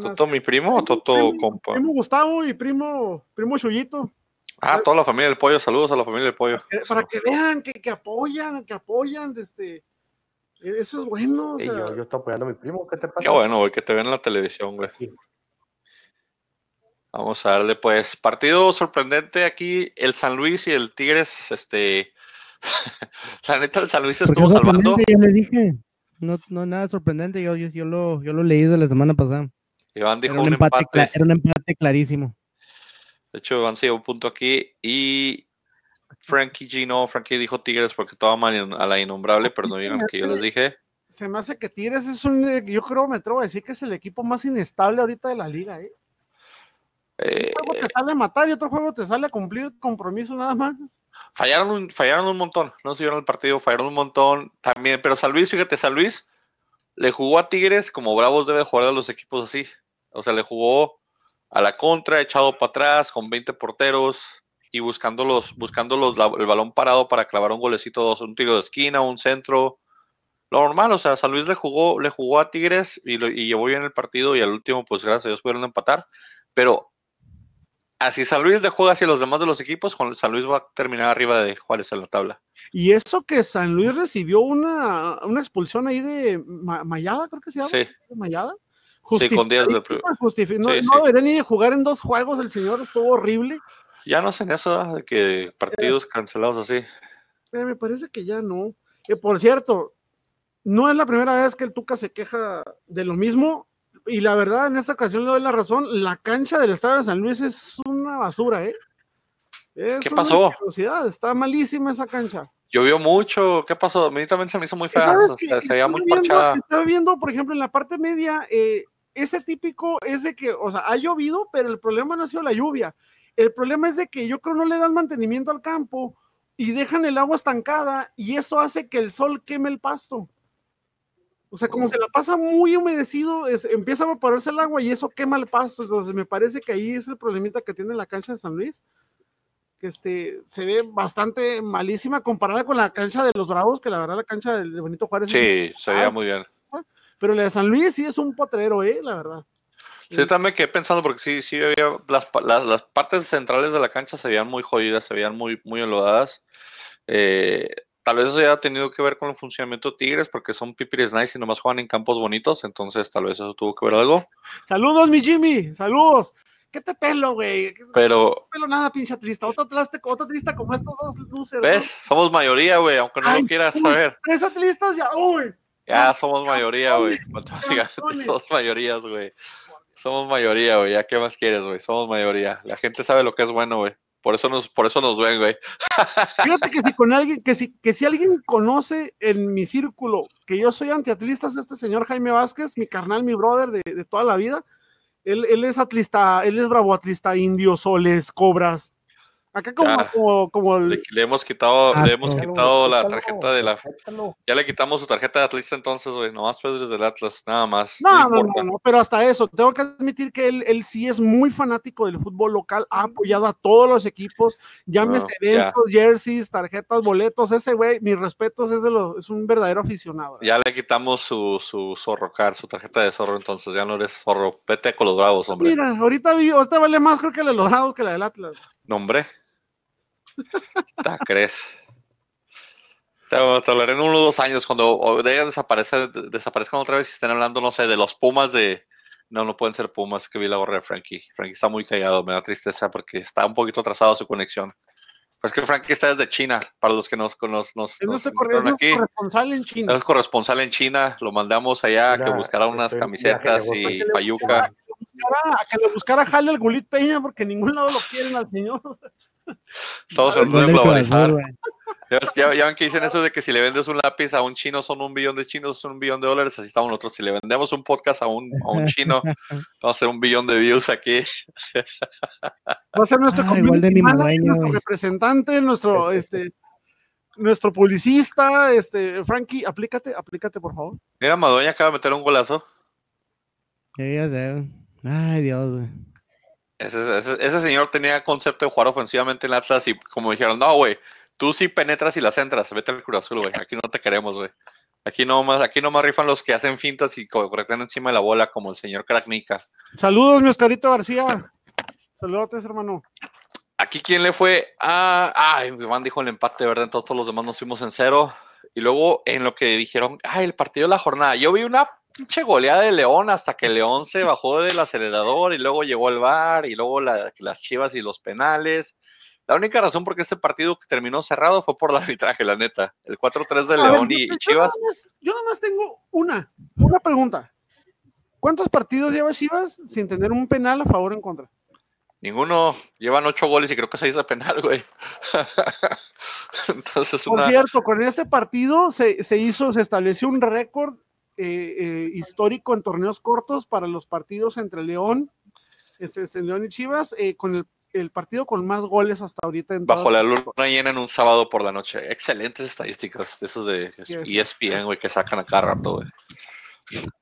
¿Toto mi primo o Toto primo, compa? Primo Gustavo y primo, primo Chuyito. Ah, toda la familia del pollo. Saludos a la familia del pollo. Para que vean que, que apoyan, que apoyan, este, eh, eso es bueno. o Ey, sea, yo, yo estoy apoyando a mi primo. ¿Qué te pasa? Qué bueno, güey, que te ven en la televisión, güey. Vamos a darle, pues, partido sorprendente aquí, el San Luis y el Tigres, este, la neta, el San Luis Porque estuvo es salvando. Yo les dije, no, no nada sorprendente, yo, yo, yo lo, yo lo leí de la semana pasada. Iván dijo Era un, un, empate, empate. cla- era un empate clarísimo. De hecho, Iván se llevó un punto aquí y Frankie G no, Frankie dijo Tigres porque estaba mal a la innombrable, pero no digan que yo les dije. Se me hace que Tigres es un, yo creo, me atrevo a decir que es el equipo más inestable ahorita de la liga, ¿eh? Eh, Un juego te sale a matar y otro juego te sale a cumplir compromiso nada más. fallaron, un, fallaron un montón, no se vieron el partido, fallaron un montón también, pero San Luis, fíjate, San Luis le jugó a Tigres como Bravos debe jugar a los equipos así. O sea, le jugó a la contra, echado para atrás, con 20 porteros y buscando, los, buscando los, la- el balón parado para clavar un golecito, dos, un tiro de esquina, un centro. Lo normal, o sea, San Luis le jugó, le jugó a Tigres y, lo- y llevó bien el partido y al último, pues gracias a Dios pudieron empatar. Pero así San Luis le juega hacia los demás de los equipos, San Luis va a terminar arriba de Juárez en la tabla. Y eso que San Luis recibió una, una expulsión ahí de Ma- Mayada, creo que se llama. Sí, Mayada. Sí, con días de Justificadísima, justifi- No, Sí, no debería ni jugar en dos juegos, el señor estuvo horrible. ya no hacen eso, de que partidos cancelados así. Eh, me parece que ya no. Eh, por cierto, no es la primera vez que el Tuca se queja de lo mismo. Y la verdad, en esta ocasión le doy la razón. La cancha del Estadio de San Luis es una basura, ¿eh? Es ¿Qué una pasó? asquerosidad, Está malísima esa cancha. Llovió mucho, ¿qué pasó? A mí también se me hizo muy ¿Y fea, o sea, se veía muy viendo- parchada. Estaba viendo, por ejemplo, en la parte media, eh, ese típico es de que, o sea, ha llovido, pero el problema no ha sido la lluvia. El problema es de que yo creo no le dan mantenimiento al campo y dejan el agua estancada y eso hace que el sol queme el pasto. O sea, como se la pasa muy humedecido, es- empieza a evaporarse el agua y eso quema el pasto. Entonces, me parece que ahí es el problemita que tiene la cancha de San Luis. Que este, se ve bastante malísima comparada con la cancha de los Bravos, que la verdad la cancha de Benito Juárez Sí, se veía muy bien. pero la de San Luis sí es un potrero, ¿eh? La verdad. Sí, yo también quedé pensando porque sí, sí había las, las partes centrales de la cancha se veían muy jodidas, se veían muy, muy enlodadas. Eh, tal vez eso haya tenido que ver con el funcionamiento de Tigres porque son pipiris nice y nomás juegan en campos bonitos, entonces tal vez eso tuvo que ver algo. Saludos, mi Jimmy. Saludos. ¿Qué te pelo, güey? ¿Qué te Pero, pelo nada, pinche triste. Otro triste, otro triste como estos dos luces. ¿ves? Somos mayoría, güey, aunque no Ay, lo quieras uy. saber. Tres atlistas ya. Uy. Ya somos mayoría, güey. somos mayorías, güey. Somos mayoría, güey. ¿Ya qué más quieres, güey? Somos mayoría. La gente sabe lo que es bueno, güey. Por eso nos, por eso nos ven, güey. Fíjate que si con alguien, que si, que si alguien conoce en mi círculo que yo soy antiatlista, es este señor Jaime Vázquez, mi carnal, mi brother de, de toda la vida. Él, él es atlista, él es bravo atlista, indios, soles, cobras. Acá como, Ya. como, como el- Le, le hemos quitado, Ah, le hemos quitado la Respétalo, tarjeta de la. Ya le quitamos su tarjeta de atlista entonces, güey. Nomás pues desde el Atlas, nada más. No, no, no, no, pero hasta eso, tengo que admitir que él, él sí es muy fanático del fútbol local, ha apoyado a todos los equipos, llámese No, ya. eventos, jerseys, tarjetas, boletos, ese güey, mis respetos, es, de los, es un verdadero aficionado. Ya le quitamos su, su zorro car, su tarjeta de zorro, entonces ya no eres zorro. Vete con los bravos, hombre. Mira, ahorita vi, ahorita vale más creo que la de los Dorados que la del Atlas. No, hombre. ¿Te crees? Te, te hablaré en unos dos años cuando o dejen desaparecer, desaparezcan otra vez y estén hablando, no sé, de los Pumas de. No, no pueden ser Pumas, que vi la gorra de Frankie. Frankie está muy callado, me da tristeza porque está un poquito atrasado su conexión. Pues que Frankie está desde China, para los que nos, nos, nos, Es nos nuestro, corre- es encontraron nuestro aquí. corresponsal en China. Es corresponsal en China, lo mandamos allá a que Mira, buscara unas estoy en camisetas y fayuca. A que le buscara jale al Gulit Peña porque en ningún lado lo quieren al señor. Estamos en de globalizar. Ya, ven que dicen eso de que si le vendes un lápiz a un chino son un billón de chinos, son un billón de dólares, así estamos nosotros. Si le vendemos un podcast a un, a un chino, vamos a hacer un billón de views aquí. Va a ser nuestro Ah, igual de community mi manager, madueño, nuestro representante, nuestro, este, nuestro publicista, este, Frankie, aplícate, aplícate, por favor. Mira, Madoña acaba de meter un golazo. Sí, ya sé, güey. Ay, Dios, güey. Ese, ese- ese señor tenía concepto de jugar ofensivamente en Atlas y como dijeron, no, güey, tú sí penetras y las entras, vete al Cruz Azul, güey. Aquí no te queremos, güey. Aquí nomás, aquí nomás rifan los que hacen fintas y co- corretean encima de la bola, como el señor Kraknica. Saludos, mi Oscarito García. Saludos, hermano. Aquí, ¿quién le fue? Ah, ay, Iván dijo el empate, ¿verdad? Entonces todos los demás nos fuimos en cero. Y luego en lo que dijeron, ay, el partido de la jornada. Yo vi una pinche goleada de León hasta que León se bajó del acelerador y luego llegó el VAR y luego la- las chivas y los penales. La única razón por qué este partido que terminó cerrado fue por el arbitraje, la neta. El 4-3 de A León yo- y, y yo Chivas. nada más- Yo nomás tengo una, una pregunta. ¿Cuántos partidos lleva Chivas sin tener un penal a favor o en contra? Ninguno. Llevan ocho goles y creo que seis de penal, güey. Entonces, Por una. cierto, con este partido se, se hizo, se estableció un récord eh, eh, histórico en torneos cortos para los partidos entre León, este, este, León y Chivas, eh, con el, el partido con más goles hasta ahorita. En Bajo la luna llena en un sábado por la noche. Excelentes estadísticas. de Esos de E ESPN, güey, que sacan a cada rato, güey.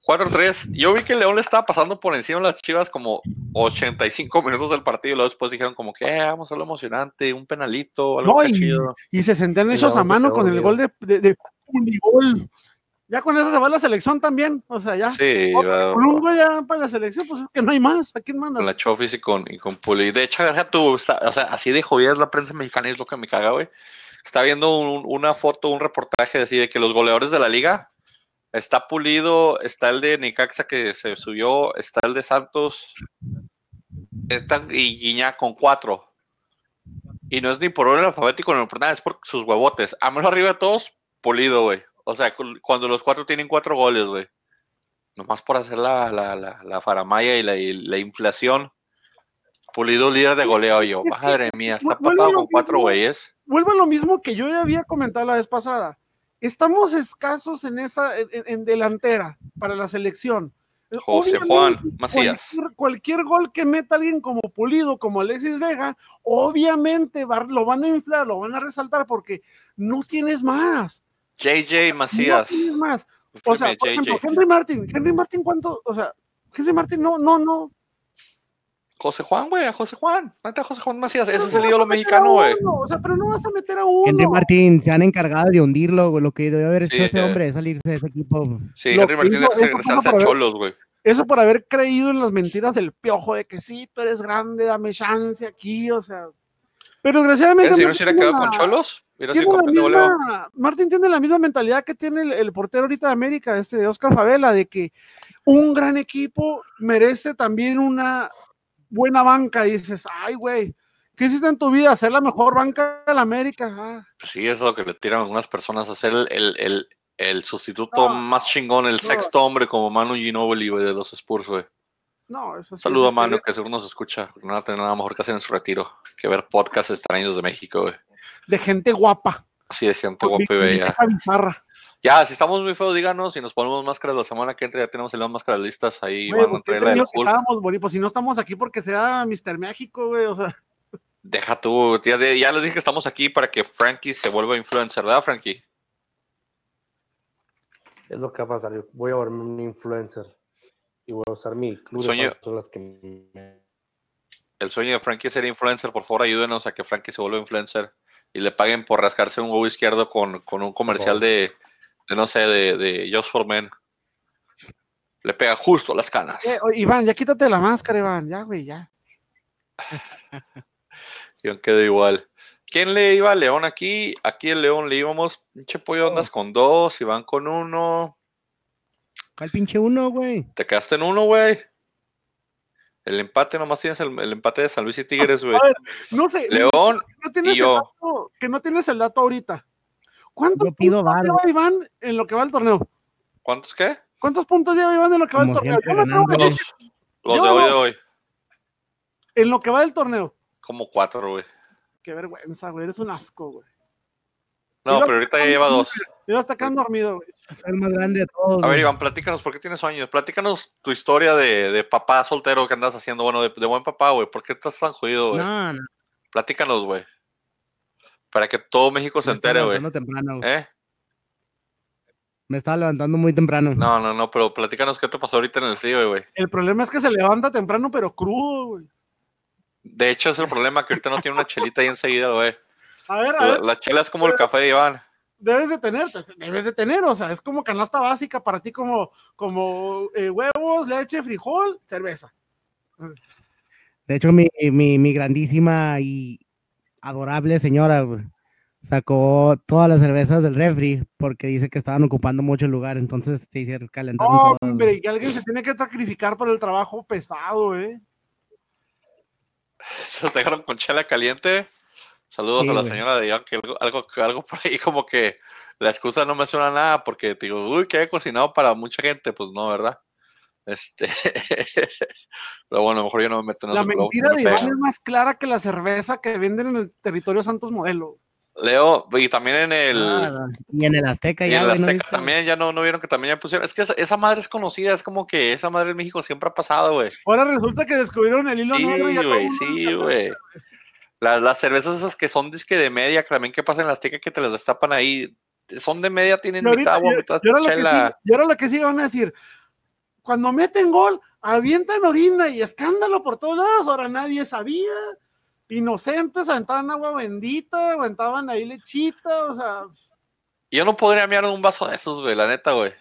4-3. Yo vi que León le estaba pasando por encima a las chivas como 85 minutos del partido. Y luego después dijeron, como que, eh, vamos a lo emocionante, un penalito, algo No, y- chido. y se sentían hechos a mano con el gol de, de, de Unigol. Ya con eso se va la selección también. O sea, ya. Sí, Con va- ya para la selección, pues es que no hay más. ¿A quién manda? con la Chofis y con, y con Puli. De hecho, deja tú, está- o sea, así de jodida es la prensa mexicana y es lo que me caga, güey. Está viendo un- una foto, un reportaje así de que los goleadores de la liga está Pulido, está el de Nicaxa que se subió, está el de Santos están, y Guiñac con cuatro. Y no es ni por orden alfabético ni por nada, es por sus huevotes. A menos arriba de todos, Pulido, güey. O sea, cu- cuando los cuatro tienen cuatro goles, güey. Nomás por hacer la, la, la, la faramaya y la, y la inflación. Pulido líder de goleo yo. Madre mía, está lo con cuatro güeyes. vuelvo a lo mismo que yo ya había comentado la vez pasada. Estamos escasos en esa, en, en- en delantera para la selección. José Obviamente, Juan Macías. Cualquier, cualquier gol que meta alguien como Pulido, como Alexis Vega, obviamente va- lo van a inflar, lo van a resaltar porque no tienes más. JJ Macías. No tienes más. O sea, por ejemplo. Henry Martin, Henry Martin, ¿cuánto? O sea, Henry Martin, no, no, no. José Juan, güey, a José Juan. Neta, José Juan Macías. Ese es el ídolo a mexicano, a güey. O sea, pero no vas a meter a uno. Henry Martín se han encargado de hundirlo, güey. Lo que debe haber hecho Sí, ese eh. hombre es salirse de ese equipo. Sí, Lo Henry hizo- debe regresarse a por- Cholos, güey. Eso por haber creído en las mentiras del piojo de que sí, tú eres grande, dame chance aquí, o sea. Pero desgraciadamente. Si no se hubiera quedado con la- Cholos, hubiera sido tiene la campeón de goleo. misma, Martín tiene la misma mentalidad que tiene el, el portero ahorita de América, este Oscar Favela, de que un gran equipo merece también una buena banca. Y dices, ay, güey, ¿qué hiciste en tu vida? Ser la mejor banca de la América. Ah, sí, es lo que le tiran algunas personas a ser el, el, el, el sustituto No, más chingón, el no. sexto hombre como Manu Ginobili, güey, de los Spurs, güey. No, eso sí. Saludo a sí Manu, que seguro nos escucha. No va a tener nada mejor que hacer en su retiro que ver podcasts extraños de México, güey. De gente guapa. Así de gente con guapa y bella. bizarra. Ya, si estamos muy feos, díganos. Si nos ponemos máscaras la semana que entra, ya tenemos las máscaras listas. Ahí van a pues, traer la del Hulk. bonitos. Si no estamos aquí porque sea Mr. México, güey, o sea. Deja tú. Ya, ya les dije que estamos aquí para que Frankie se vuelva influencer, ¿verdad, Frankie? Es lo que va a pasar. Voy a volverme un influencer. Y voy a usar mi club Sueño. de personas que me... El sueño de Frankie es ser influencer. Por favor, ayúdenos a que Frankie se vuelva influencer y le paguen por rascarse un huevo izquierdo con, con un comercial de, de, no sé, de, de Just for Men. Le pega justo las canas. Eh, oye, Iván, ya quítate la máscara, Iván. Ya, güey, ya. Yo quedo igual. ¿Quién le iba a León aquí? Aquí el León le íbamos. Pinche pollo andas con dos, Iván con uno. ¿Cuál pinche uno, güey? Te quedaste en uno, güey. El empate, nomás tienes el, el empate de San Luis y Tigres, güey. No sé. León, no tienes y yo. El dato, que no tienes el dato ahorita. ¿Cuántos Yo pido puntos lleva Iván en lo que va el torneo? ¿cuántos qué? ¿Cuántos puntos lleva Iván en lo que va el torneo? siempre, Los, los Yo de hoy de hoy. En lo que va del torneo. Como cuatro, güey. Qué vergüenza, güey. Eres un asco, güey. No, pero ahorita ya lleva dos. Yo hasta acá dormido, güey. Soy el más grande de todos. A ver. Iván, platícanos, ¿por qué tienes sueños? Platícanos tu historia de, de papá soltero que andas haciendo, bueno, de, de buen papá, güey. ¿Por qué estás tan jodido, güey? No, no. Platícanos, güey. Para que todo México se me entere, güey. levantando temprano. güey. ¿Eh? Me estaba levantando muy temprano. No, no, no, pero platícanos qué te pasó ahorita en el frío, güey. El problema es que se levanta temprano, pero crudo, güey. De hecho, es el problema que ahorita no tiene una chelita ahí enseguida, güey. A ver, a La, ver, la chela es como el café de Iván. Debes de tener, debes de tener, o sea, es como canasta básica para ti como, como eh, huevos, leche, frijol, cerveza. De hecho, mi, mi, mi grandísima y adorable señora güey, sacó todas las cervezas del refri porque dice que estaban ocupando mucho el lugar, entonces se hicieron todas, güey. Hombre, y alguien se tiene que sacrificar por el trabajo pesado, ¿eh? Se los dejaron con chela caliente. Saludos Sí, a la güey. señora de Iván, que algo, algo, algo por ahí como que la excusa no me suena a nada porque te digo, uy, que he cocinado para mucha gente, pues no, ¿verdad? Este, pero bueno, a lo mejor yo no me meto en La mentira no me de Iván es más clara que la cerveza que venden en el territorio Santos Modelo. Leo, y también en el. Ah, y en el Azteca y ya, en el ¿no Azteca viste? también, ya no, no vieron que también ya pusieron. Es que esa, esa madre es conocida, es como que esa madre en México siempre ha pasado, güey. Ahora resulta que descubrieron el hilo Sí, negro y ya el güey, sí, güey. Las, las cervezas esas que son disque de media, que también que pasan en la Azteca que te las destapan ahí, son de media, tienen mitad agua, mitad que chela. sí- y ahora lo que sí van a decir, cuando meten gol, avientan orina y escándalo por todos lados, ahora nadie sabía. Inocentes aventaban agua bendita, aventaban ahí lechita, o sea, Yo no podría mear un vaso de esos, güey, la neta, güey.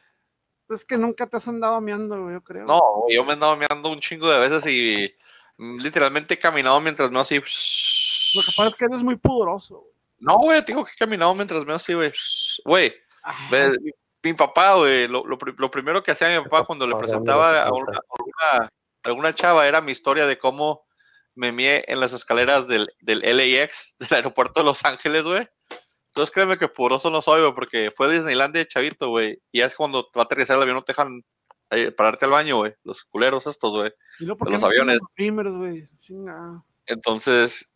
es que nunca te has andado meando, güey, yo creo. No, güey, yo me he andado meando un chingo de veces y mm, literalmente he caminado mientras me así. Lo que pasa es que eres muy pudoroso. güey. No, güey, te digo que he caminado mientras me así, güey. Güey, mi, papá, güey, lo, lo lo primero que hacía mi papá cuando le presentaba a una, alguna, alguna chava era mi historia de cómo me mié en las escaleras del, del LAX, del aeropuerto de Los Ángeles, güey. Entonces créeme que pudoroso no soy, güey, porque fue a Disneylandia de chavito, güey. Y es cuando va a aterrizar el avión, no te dejan eh, pararte al baño, güey. Los culeros estos, güey. y luego, ¿por de qué los no aviones. los primers, güey? Entonces,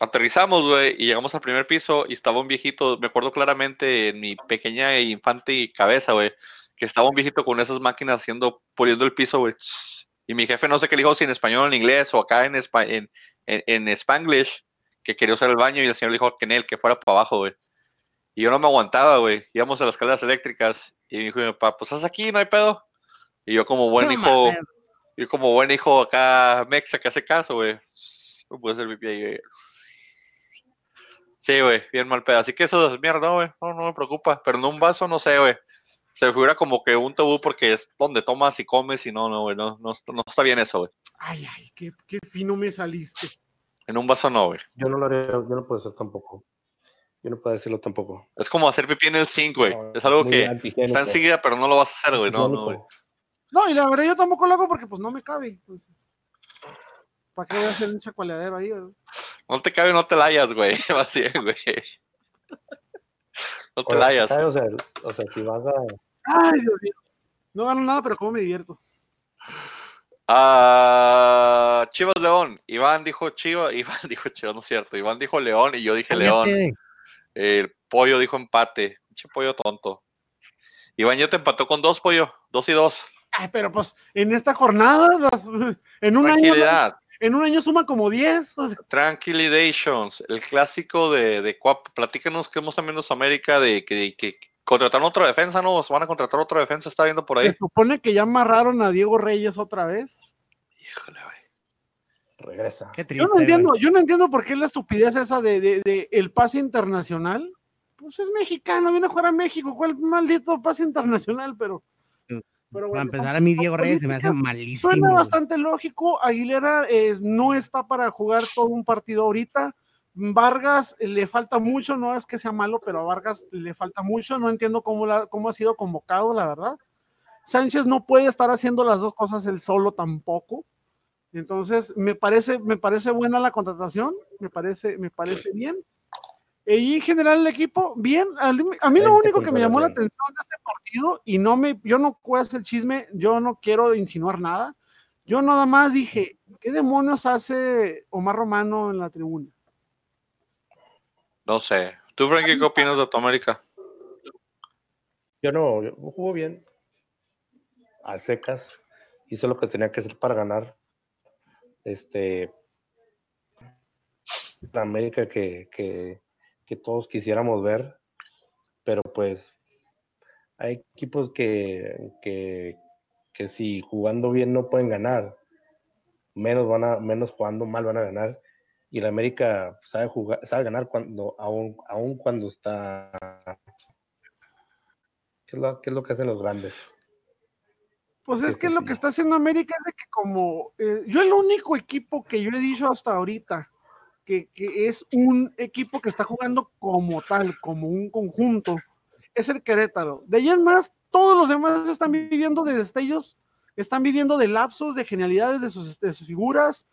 aterrizamos, güey, y llegamos al primer piso y estaba un viejito, me acuerdo claramente en mi pequeña e infante y cabeza, güey, que estaba un viejito con esas máquinas haciendo, puliendo el piso, güey. Y mi jefe no sé qué le dijo, si en español en inglés o acá en, en, en, en Spanglish, que quería usar el baño y el señor le dijo que en él, que fuera para abajo, güey. Y yo no me aguantaba, güey. Íbamos a las escaleras eléctricas y me dijo mi papá, pues haz aquí, no hay pedo. Y yo como buen No hijo, yo como buen hijo acá mexa que hace caso, güey. No puede ser mi pie, güey. Sí, güey, bien mal pedo. Así que eso es mierda, güey. No, no me preocupa. Pero en un vaso, no sé, güey. Se me figura como que un tabú porque es donde tomas y comes y no, no, güey. No, no, no está bien eso, güey. Ay, ay, qué, qué fino me saliste. En un vaso no, güey. Yo no lo haría, yo no puedo hacer tampoco. Yo no puedo decirlo tampoco. Es como hacer pipí en el zinc, güey. No, Es algo que está enseguida, pero no lo vas a hacer, güey. No, no, güey. No, y la verdad yo tampoco lo hago porque pues no me cabe. entonces, ¿Para qué voy a hacer un chacualeadero ahí? güey? No te cabe, no te layas, güey. Más bien, güey. No te. ¿sabes? O sea, o sea, si vas a. Ay, Dios mío. No gano nada, pero cómo me divierto. Ah, Chivas León. Iván dijo Chivas. Iván dijo Chivas, no es cierto. Iván dijo León y yo dije León. El pollo dijo empate. Pinche pollo tonto. Iván ya te empató con dos, pollo. Dos y dos. Ay, pero pues en esta jornada, en un año, Tranquilidad. En un año suma como 10. o sea, Tranquilizations. El clásico de, de Cuap. Platícanos que hemos también los América de que, que contrataron otra defensa, ¿no? Se van a contratar otra defensa, está viendo por ahí. se supone que ya amarraron a Diego Reyes otra vez. Híjole, güey. Regresa. Qué Yo triste. no entiendo, güey. yo no entiendo por qué la estupidez esa de, de- de el pase internacional. Pues es mexicano, viene a jugar a México. ¿Cuál maldito pase internacional? Pero, pero Para empezar, a mí Diego Reyes se me hace malísimo. Suena bastante lógico. Aguilera eh, no está para jugar todo un partido ahorita. Vargas eh, le falta mucho, no es que sea malo, pero a Vargas le falta mucho. No entiendo cómo, la- cómo ha sido convocado, la verdad. Sánchez no puede estar haciendo las dos cosas él solo tampoco. Entonces, me parece, me parece buena la contratación, me parece, me parece bien. Y en general el equipo, bien. A mí a mí lo único que me llamó la atención de este partido, y no me, yo no puedo hacer chisme, yo no quiero insinuar nada. Yo nada más dije, ¿qué demonios hace Omar Romano en la tribuna? No sé. ¿Tú, Frankie, qué opinas de tu América? Yo no, yo jugó bien. A secas. Hizo lo que tenía que hacer para ganar. Este. La América que, que, que todos quisiéramos ver. Pero pues. Hay equipos que, que, que si jugando bien no pueden ganar. Menos van a, menos jugando mal van a ganar. Y la América sabe jugar, sabe ganar cuando, aún, aún cuando está ¿Qué es, lo, qué es lo que hacen los grandes? Pues es que sí, lo que está haciendo América es de que como eh, yo el único equipo que yo he dicho hasta ahorita que, es un equipo que está jugando como tal, como un conjunto, es el Querétaro. De ahí en más, todos los demás están viviendo de destellos, están viviendo de lapsos, de genialidades de sus, de sus figuras.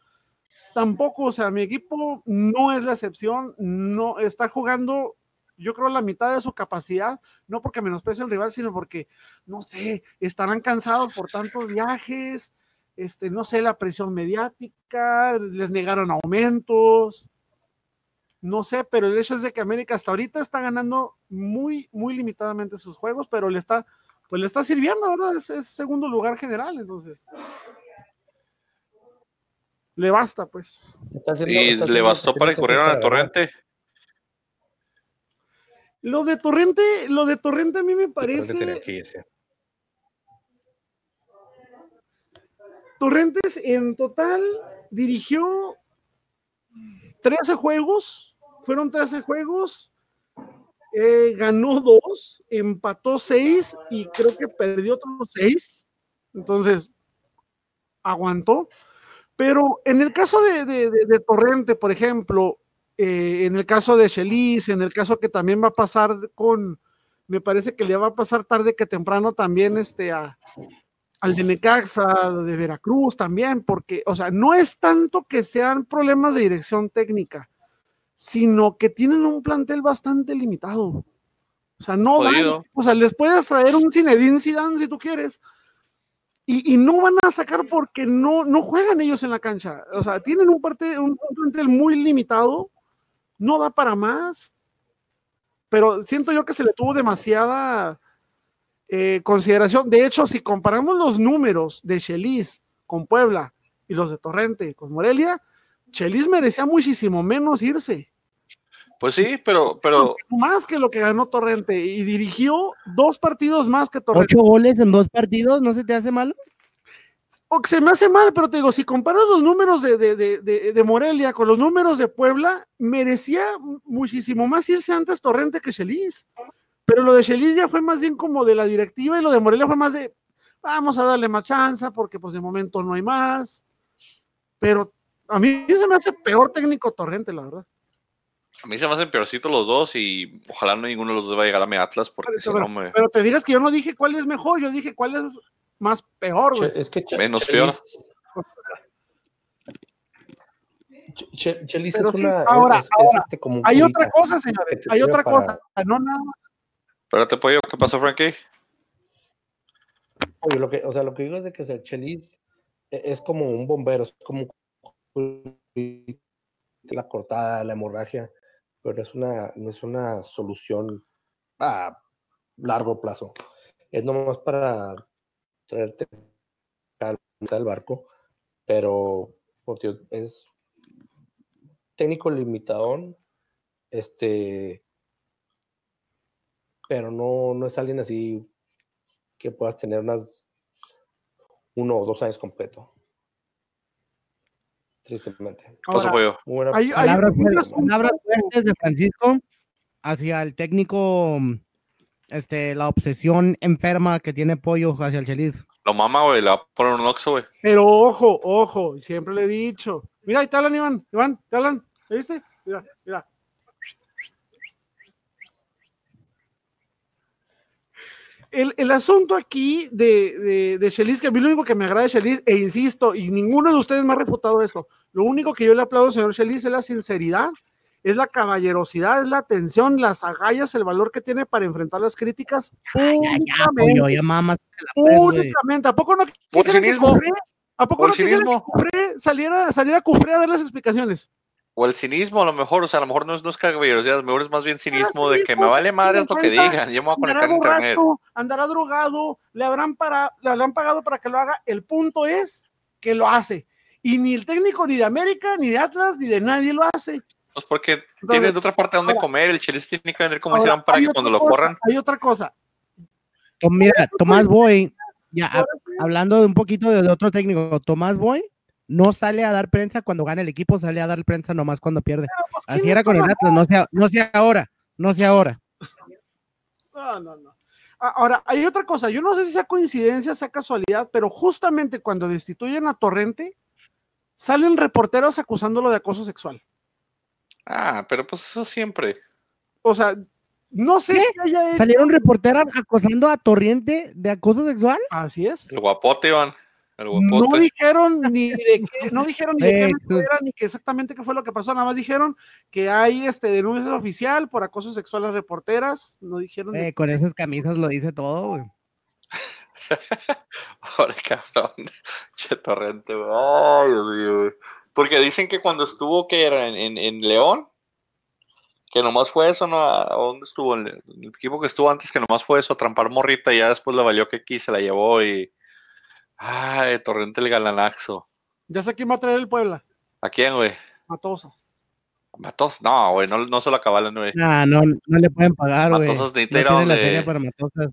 Tampoco, o sea, mi equipo no es la excepción, no está jugando yo creo la mitad de su capacidad, no porque menosprecie al rival, sino porque, no sé, estarán cansados por tantos viajes, este, no sé, la presión mediática, les negaron aumentos, no sé, pero el hecho es de que América hasta ahorita está ganando muy, muy limitadamente sus juegos, pero le está, pues le está sirviendo, ¿verdad? Es, es segundo lugar general, entonces. Le basta, pues. Haciendo- Y le bastó para que correr hacer a. Torrente. Lo de Torrente, lo de Torrente a mí me parece. que irse. Torrentes en total dirigió 13 juegos, fueron 13 juegos, eh, ganó dos, empató seis y creo que perdió otros seis. Entonces, aguantó. Pero en el caso de Torrente, por ejemplo, eh, en el caso de Chelis, en el caso que también va a pasar con, me parece que le va a pasar tarde que temprano también este, a, al de Necaxa, al de Veracruz también, porque, o sea, no es tanto que sean problemas de dirección técnica, sino que tienen un plantel bastante limitado. O sea, no van, Jodido. o sea, les puedes traer un Zinedine Zidane si tú quieres, y, y no van a sacar porque no, no juegan ellos en la cancha. O sea, tienen un, parte, un, un plantel muy limitado, no da para más, pero siento yo que se le tuvo demasiada eh, consideración. De hecho, si comparamos los números de Chelis con Puebla y los de Torrente con Morelia, Chelis merecía muchísimo menos irse, Pues sí, pero, pero más que lo que ganó Torrente y dirigió dos partidos más que Torrente. Ocho goles en dos partidos, ¿no se te hace mal? o que se me hace mal, pero te digo, si comparas los números de, de, de, de, de Morelia con los números de Puebla, merecía muchísimo más irse antes Torrente que Chelis. Pero lo de Chelis ya fue más bien como de la directiva y lo de Morelia fue más de vamos a darle más chance porque pues de momento no hay más. Pero a mí se me hace peor técnico Torrente, la verdad. a mí se me hacen peorcitos los dos y ojalá no ninguno de los dos va a llegar a mi Atlas porque si pero, no me... pero te digas que yo no dije cuál es mejor, yo dije cuál es más peor, güey. Che- Es que Che- Menos Che- Chelis Pero es sí, una. ahora, es- es ahora, este como Hay otra cosa, señores, hay otra para- cosa, no nada Espérate, pollo, ¿qué pasó, Frankie? Oye, lo que, o sea, lo que digo es de que sea, Chelis e- es como un bombero, es como la cortada, la hemorragia, pero es una, no es una solución a largo plazo. Es nomás para traerte al barco, pero es técnico limitadón, este, pero no, no es alguien así que puedas tener unas uno o dos años completo. Tristemente. ¿Qué pasó, Ahora, buena- hay- hay- Palabras, muchas- fuertes- palabras fuertes de Francisco hacia el técnico, este, la obsesión enferma que tiene Pollo hacia el Chelis. Lo mama, güey, le va a poner un oxo, güey. Pero ojo, ojo, siempre le he dicho. Mira, ahí te hablan, Iván, Iván, te hablan, ¿me viste? Mira, mira. El, el asunto aquí de, de, de Chelis, que a mí lo único que me agrada de Chelis, e insisto, y ninguno de ustedes me ha refutado eso, lo único que yo le aplaudo al señor Chelis es la sinceridad, es la caballerosidad, es la atención, las agallas, el valor que tiene para enfrentar las críticas Ya, ya. Pollo, ya güey. Públicamente, ¿a poco no Por quisieran que ¿A poco Por no quisieran cinismo. que Cufré saliera, saliera a Cufré a dar las explicaciones? O el cinismo, a lo mejor, o sea, a lo mejor no es, no es caballerosidad, a lo mejor es más bien cinismo de que me vale madre lo que digan, yo me voy a Andará conectar a internet. andará drogado, le habrán, para, le habrán pagado para que lo haga. El punto es que lo hace. Y ni el técnico ni de América, ni de Atlas, ni de nadie lo hace. Pues porque Entonces, tienen de otra parte donde ahora- comer, el Chelis tiene que vender como Ahora, hicieran para que cuando lo cosa, corran. Hay otra cosa. Tom- Mira, Tomás Boy, ya ha- hablando de un poquito de otro técnico, Tomás Boy no sale a dar prensa cuando gana el equipo, sale a dar prensa nomás cuando pierde. Pues, Así ¿quién era con el? Atlas, no sea, no sea ahora, no sea ahora. No, no, no. Ahora, hay otra cosa. Yo no sé si sea coincidencia, sea casualidad, pero justamente cuando destituyen a Torrente, salen reporteros acusándolo de acoso sexual. Ah, pero pues eso siempre. O sea, no sé ¿Qué? si haya hecho- Salieron reporteras acosando a Torriente de acoso sexual. Así es. El guapote, Iván. No dijeron ni de qué, no dijeron ni de qué era, ni que exactamente qué fue lo que pasó, nada más dijeron que hay este denuncia oficial por acoso sexual a reporteras, no dijeron Eh, con esas camisas lo dice todo, güey. Ahora, cabrón. Che torrente, güey. Ay, Dios mío, güey. Porque dicen que cuando estuvo, que era en, en- en León, que nomás fue eso, ¿no? ¿A a dónde estuvo? El, el equipo que estuvo antes, que nomás fue eso, trampar morrita, y ya después le valió que aquí se la llevó y. Ay, torrente el galanaxo. ya sé quién va a traer el Puebla, ¿A quién, güey? Matosas. Matos, no, güey, no, no se lo acabalan, güey. Ah, no, no le pueden pagar, güey. Matosas No tiene la donde- feria para Matosas.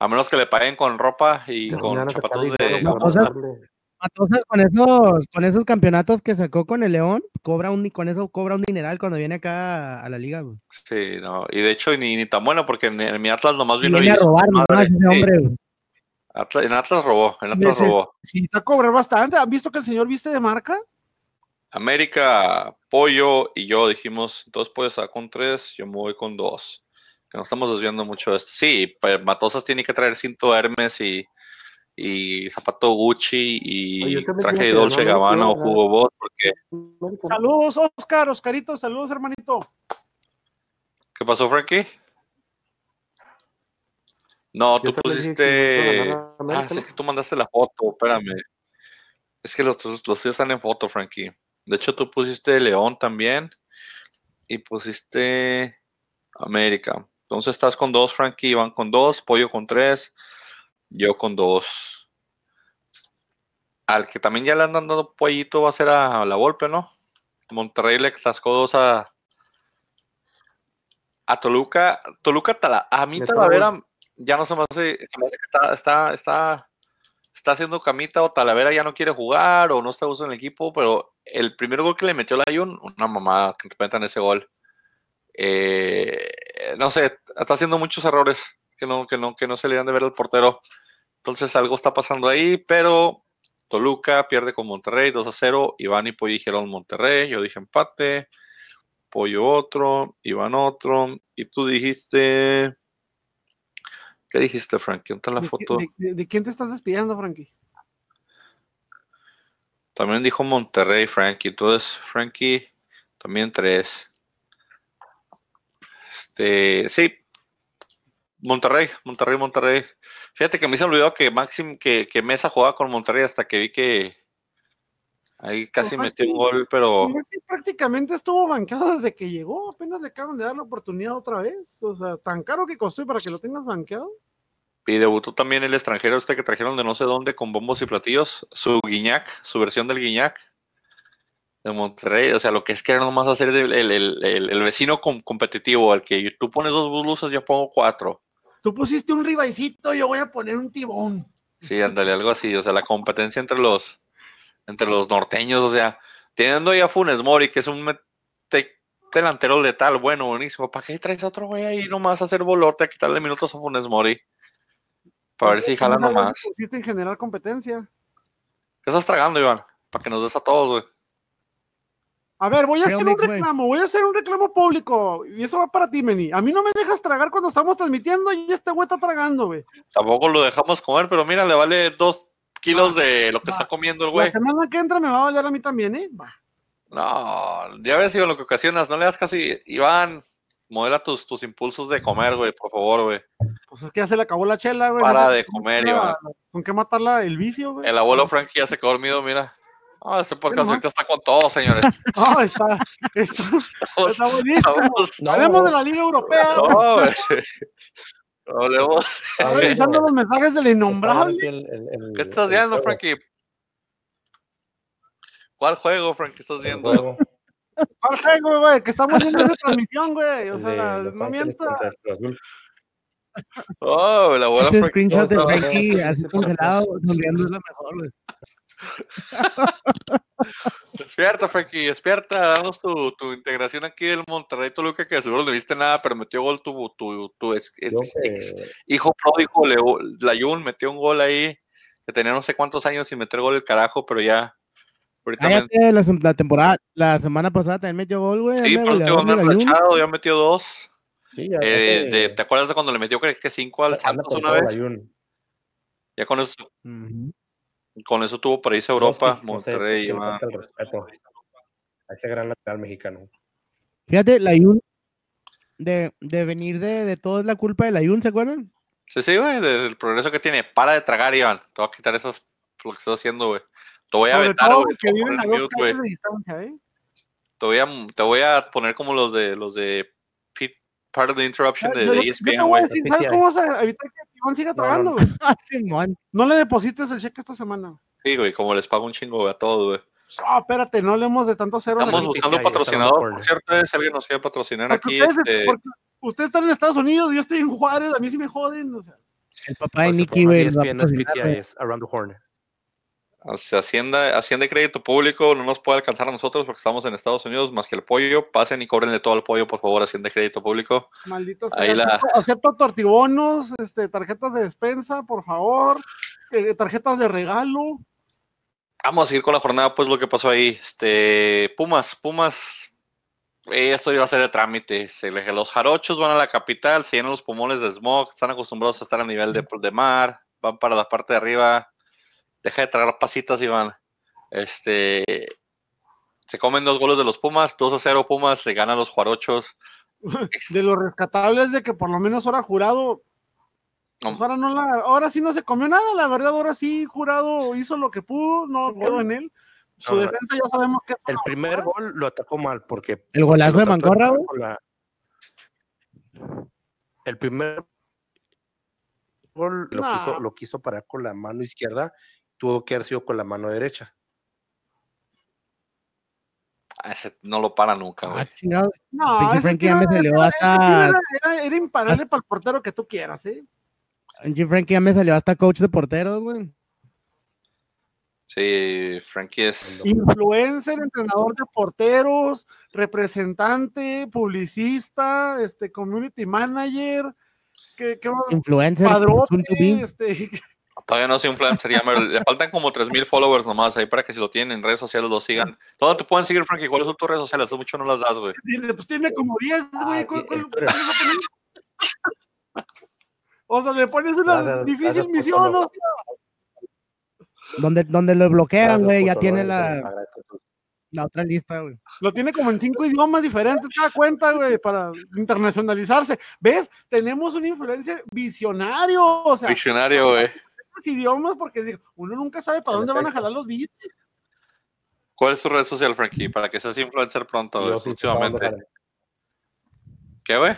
A menos que le paguen con ropa y con zapatos de. No, darle. Matosas con esos, con esos campeonatos que sacó con el León, cobra un, con eso cobra un dineral cuando viene acá a la liga, güey. Sí, no. Y de hecho, ni, ni tan bueno, porque en, en mi Atlas nomás vino Viene y a robar madre. nomás ese hombre, güey. Atlas- en Atlas robó, en Atlas Dice- robó. Sí, está a cobrar bastante. ¿Han visto que el señor viste de marca? América, Pollo y yo dijimos, entonces Pollo está con tres, yo me voy con dos. Que no estamos desviando mucho de esto. Sí, Matosas tiene que traer cinto Hermes y, y zapato Gucci y Oye, traje de Dolce Gabbana o Hugo Boss, porque Saludos, Oscar, Oscarito, saludos, hermanito. ¿qué pasó, Frankie? No, tú Yo pusiste. ganar Ah, sí, es que tú mandaste la foto, espérame. Es que los, los, los están en foto, Frankie. De hecho, tú pusiste León también y pusiste América. Entonces estás con dos, Frankie, Iván con dos, Pollo con tres, yo con dos. Al que también ya le andan dando pollito va a ser a la Volpe, ¿no? Monterrey le cascó dos a, a Toluca. Toluca, Tala- a mí Talavera ya no se me hace, está, está, está, está haciendo camita o Talavera ya no quiere jugar o no está usando el equipo, pero el primer gol que le metió la Jun, una mamada que interpretan ese gol. Eh, no sé, está haciendo muchos errores que no, que no, que no se le dan de ver al portero. Entonces algo está pasando ahí, pero Toluca pierde con Monterrey 2 a 0. Iván y Pollo dijeron Monterrey, yo dije empate. Pollo otro, Iván otro. Y tú dijiste. ¿Qué dijiste, Frankie? ¿Dónde está la ¿De, foto? de- de- de quién te estás despidiendo, Frankie? También dijo Monterrey, Frankie. Entonces, Frankie, también tres. Este, sí. Monterrey, Monterrey, Monterrey. Fíjate que me se olvidó que Maxim, que, que Mesa jugaba con Monterrey hasta que vi que ahí casi Pues, metió un gol, pero prácticamente estuvo bancado desde que llegó, apenas le acaban de dar la oportunidad otra vez. O sea, tan caro que costó para que lo tengas banqueado. Y debutó también el extranjero este que trajeron de no sé dónde con bombos y platillos, su Guiñac, su versión del Guiñac de Monterrey, o sea, lo que es que era nomás hacer el, el- el- vecino com- competitivo, al que tú pones dos luces, yo pongo cuatro. Tú pusiste un ribaicito, yo voy a poner un tibón. Sí, ándale, algo así. O sea, la competencia entre los entre los norteños, o sea, teniendo ahí a Funes Mori, que es un delantero letal, bueno, buenísimo. ¿Para qué traes a otro güey ahí nomás a hacer bolote, a quitarle minutos a Funes Mori? Para ver si jala Una vez nomás. Consiste en generar competencia. ¿Qué estás tragando, Iván? Para que nos des a todos, güey. A ver, voy a hacer un reclamo, voy a hacer un reclamo público. Y eso va para ti, Meni. A mí no me dejas tragar cuando estamos transmitiendo y este güey está tragando, güey. Tampoco lo dejamos comer, pero mira, le vale dos kilos de lo que va. está comiendo el La güey. semana que entra me va a valer a mí también, ¿eh? Va. No, ya ves, sido lo que ocasionas. No le das casi. Iván, modela tus, tus impulsos de comer, güey, por favor, güey. Pues es que ya se le acabó la chela, güey. Para No sé de comer, Iván. ¿Con qué matarla el vicio, güey? El abuelo Frankie ya se quedó dormido, mira. Ah, ese podcast ahorita está con todo, señores. No, está, está, Estamos, está buenísimo. estamos- No, Hablemos de la Liga Europea. no, güey. Hablemos. Está revisando los mensajes del innombrable. El- el- el- ¿Qué estás el viendo, Frankie? ¿Cuál juego, Frankie, estás viendo? ¿Cuál juego, güey? Que estamos viendo esa transmisión, güey. O sea, de no Ángeles mienta. contra el Cruz Azul. Oh, el abuelo Ese screenshot de no, no, Frankie no, así congelado, sonriendo es lo mejor, güey. Despierta, Frankie, despierta. Danos tu, tu integración aquí del Monterrey Toluca, que seguro no viste nada, pero metió gol tu, tu, tu ex- ex- ex- hijo pródigo, Layun, metió un gol ahí, que tenía no sé cuántos años sin meter gol el carajo, pero ya. Ahorita me- Cállate, la, temporada, la semana pasada también metió gol, güey. Sí, pero último la Jun. rachado, ya metió dos. sí, ya- Eh, de- ¿Te acuerdas de cuando le metió creo que cinco al Santos una vez? Ya con eso. Con eso tuvo para irse a No, Europa, no sé, Monterrey. falta el respeto a ese gran lateral mexicano. Fíjate, la Ayun, de, de venir de, de todo es la culpa de la Ayun, ¿se acuerdan? Sí, sí, güey, del progreso que tiene. Para de tragar, Iván. Te voy a quitar esas, lo que estás haciendo, güey. Te voy a Sobre vetar, todo güey. que Te voy a viven a poner dos güey. de distancia, ¿eh? Te voy a, te voy a poner como los de los de Pete, Part of the Interruption de, Yo- de yo- te ESPN, güey. ¿Sabes cómo vas a evitar que Iván siga No, tragando, no. güey? Ah, Simón. No le deposites el cheque esta semana. Sí, güey, como les pago un chingo, güey, a todos, güey. Ah, espérate, no hablemos de tantos ceros. Estamos buscando patrocinador, por cierto, eh, si alguien nos quiere patrocinar Porque aquí, ustedes, este, porque ustedes están en Estados Unidos, yo estoy en Juárez, a mí sí me joden. O sea, El papá de su Nicky, güey, PTI güey. es Around the Horn. Hacienda, Hacienda y Crédito Público no nos puede alcanzar a nosotros porque estamos en Estados Unidos, más que el pollo. Pasen y cóbrenle todo el pollo, por favor, Hacienda y Crédito Público. maldito Ahí sea. la- Acepto, tortibonos, este, tarjetas de despensa, por favor. eh, tarjetas de regalo. Vamos a seguir con la jornada, pues lo que pasó ahí. Este, Pumas, Pumas. eh, esto iba a ser de trámite. Se los jarochos van a la capital, se llenan los pulmones de smog, están acostumbrados a estar a nivel de, de mar, van para la parte de arriba. Deja de tragar pasitas, Iván. Este, se comen dos goles de los Pumas, 2 a 0 Pumas, le ganan los jarochos. De lo rescatable es de que por lo menos ahora jurado. pues ahora, no la, ahora sí no se comió nada, la verdad, ahora sí jurado hizo lo que pudo, no quedó en él. Su No, defensa ya sabemos que El primer gol lo atacó mal porque El golazo de Mancorra, la- El primer gol lo, Nah. quiso, lo quiso parar con la mano izquierda, tuvo que haber sido con la mano derecha. Ah, ese no lo para nunca, Ah, güey. chingados. No, Frankie ya me salió hasta- Era, era, era imparable para el portero que tú quieras, ¿eh? Angie Frankie ya me salió hasta coach de porteros, güey. Sí, Frankie es. Influencer, entrenador de porteros, representante, publicista, este, community manager, Influencer, padrote, este, Todavía no soy influencer, ya me- le faltan como 3000 followers nomás ahí para que si lo tienen en redes sociales lo sigan. ¿Dónde te pueden seguir, Frankie? ¿Cuáles son tus redes sociales? Tú mucho no las das, güey. tiene, pues tiene como 10, güey. Ah, ¿cuál- sí, cuál- en cuál Twitter. le va a poner? O sea, le pones una difícil misión, todo. ¿no? Donde, donde lo bloquean, güey, ya tiene te la, la otra lista, güey. Lo tiene como en cinco idiomas diferentes, te da cuenta, güey, para internacionalizarse. ¿Ves? Tenemos un influencer visionario, o sea, Diccionario, güey. Idiomas, porque uno nunca sabe para dónde van a jalar los bits. ¿Cuál es tu red social, Frankie? Para que seas influencer pronto, próximamente. ¿Qué, güey?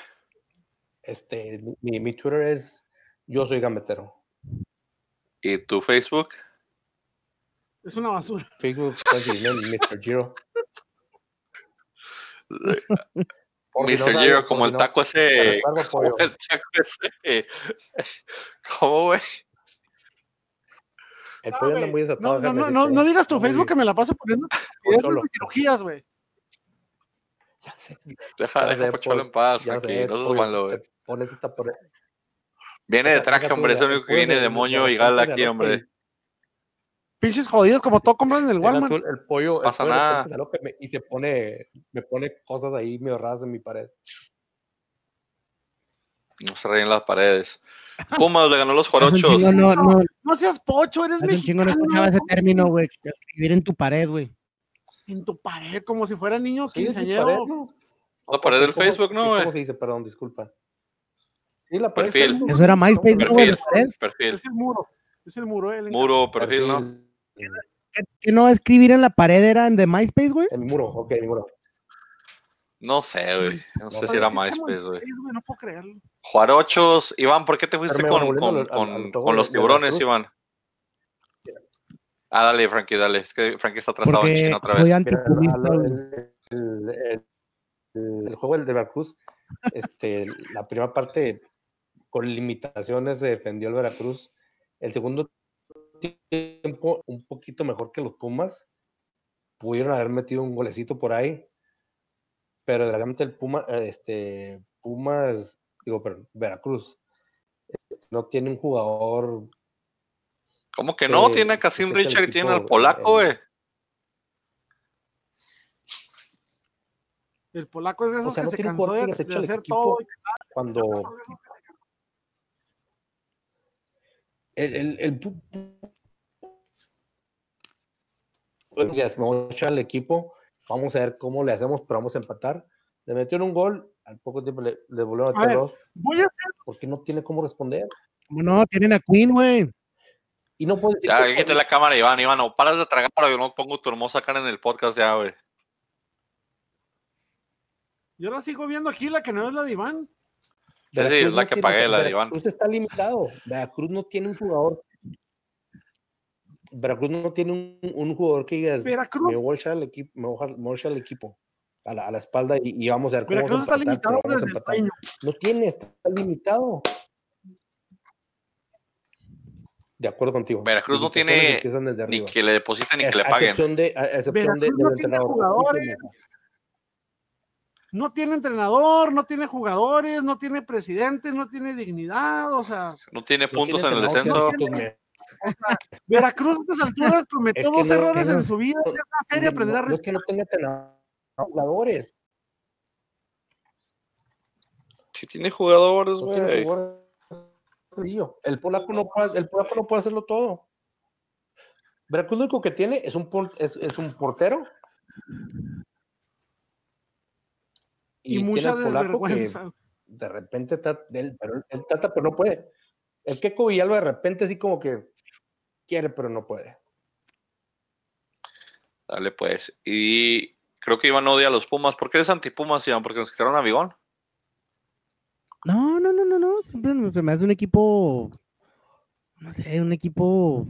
Este, mi, mi Twitter es yo soy gambetero. ¿Y tu Facebook? Es una basura. Facebook, Mr. Giro. No Mr. sabes, Giro, como el no, taco ese. Como el taco ese. ¿Cómo, güey? El No, pollo anda muy No, desatado. no, no, no, no digas tu Facebook que me la paso poniendo cirugías, güey. Ya sé, Deja, deja pollo, en paz, sé, No seas malo, güey. te pones esta por- Viene de traje, hombre. Es el de- único que viene de- moño y gala aquí, hombre. Pinches jodidos, como todo compran en el Walmart. El pollo, el Pasa nada. y se pone, me pone cosas ahí medio raras en mi pared. No se reían las paredes. Pumas le ganó los Jorochos. chingo no, no, No seas pocho, eres hace un chingo no mexicano. escuchaba ese término, güey. Escribir en tu pared, güey. En tu pared, como si fuera niño quinceañero. pared, ¿no? La pared del ¿Cómo- Facebook, ¿no, güey? ¿Cómo se dice? Perdón, disculpa. Sí, la pared Perfil. Eso era MySpace, ¿no, güey? Perfil. Es el muro. Es el muro, eh, el Muro, perfil, ¿no? ¿Qué- qué no escribir en la pared eran de MySpace, güey? En mi muro, ok, mi muro. No sé, güey. No sé si era MySpace, muy güey. No puedo creerlo. Juarochos. Iván, ¿por qué te fuiste con, con, al- al- con- al juego con de- los tiburones. Iván? Ah, dale, Frankie, dale. Es que Frankie está atrasado en China otra vez. El- el juego del de Veracruz, este, la primera parte con limitaciones se defendió el Veracruz. El segundo tiempo un poquito mejor que los Pumas. Pudieron haber metido un golecito por ahí. Pero desgraciadamente el Puma, este, Pumas, digo, perdón, Veracruz, este, no tiene un jugador ¿Cómo que no? eh, Tiene a el Richard y tiene al polaco, el- güey. El polaco es de esos sea, que no se cansó de, que hacer todo. cuando el, el, el pu- Oigas, me voy a echar al equipo, vamos a ver cómo le hacemos, pero vamos a empatar. Le metieron un gol, al poco tiempo le, le volvieron a A meter ver. dos, Voy a hacer. porque no tiene cómo responder. No, tienen a Queen, güey. Y no puede Ya, que- quítate la cámara, Iván. Iván, no paras de tragar para que no pongo tu hermosa cara en el podcast ya, güey. Yo la sigo viendo aquí, la que no es la de Iván. Sí, sí, es la no que pagué, la de Iván. Veracruz está limitado. Veracruz no tiene un jugador. Veracruz no tiene un, un jugador que digas, Veracruz. me voy a echar al equipo, me voy a, me voy a echar al equipo a la, a la espalda y, y vamos a ver cómo Veracruz vamos a está empatar, limitado pero vamos a desde el empatar. No tiene, está limitado. De acuerdo contigo. Veracruz no tiene Ni que le depositen ni que le a paguen. excepción de, a excepción de- del no tiene entrenador. jugadores. No tiene entrenador, no tiene jugadores, no tiene presidente, no tiene dignidad. O sea, No tiene No puntos tiene en el descenso. tiene Veracruz a estas alturas cometió Es que dos no- errores que no- en su vida. Ya está serie aprender a no es que no tenga entrenador, jugadores. Sí tiene jugadores, güey. El polaco no puede, el polaco no puede hacerlo todo. Veracruz lo único que tiene es un, por- es, es un portero. y, tiene mucha que desvergüenza. de repente trata, él, pero él trata, pero no puede. El Keco Villalba de repente así como que quiere, pero no puede. Dale, pues. Y creo que Iván odia a los Pumas. ¿Por qué eres anti-Pumas, Iván? ¿Porque nos quitaron a Bigón? No, no, no, no, no. Siempre me- se me hace un equipo, no sé, un equipo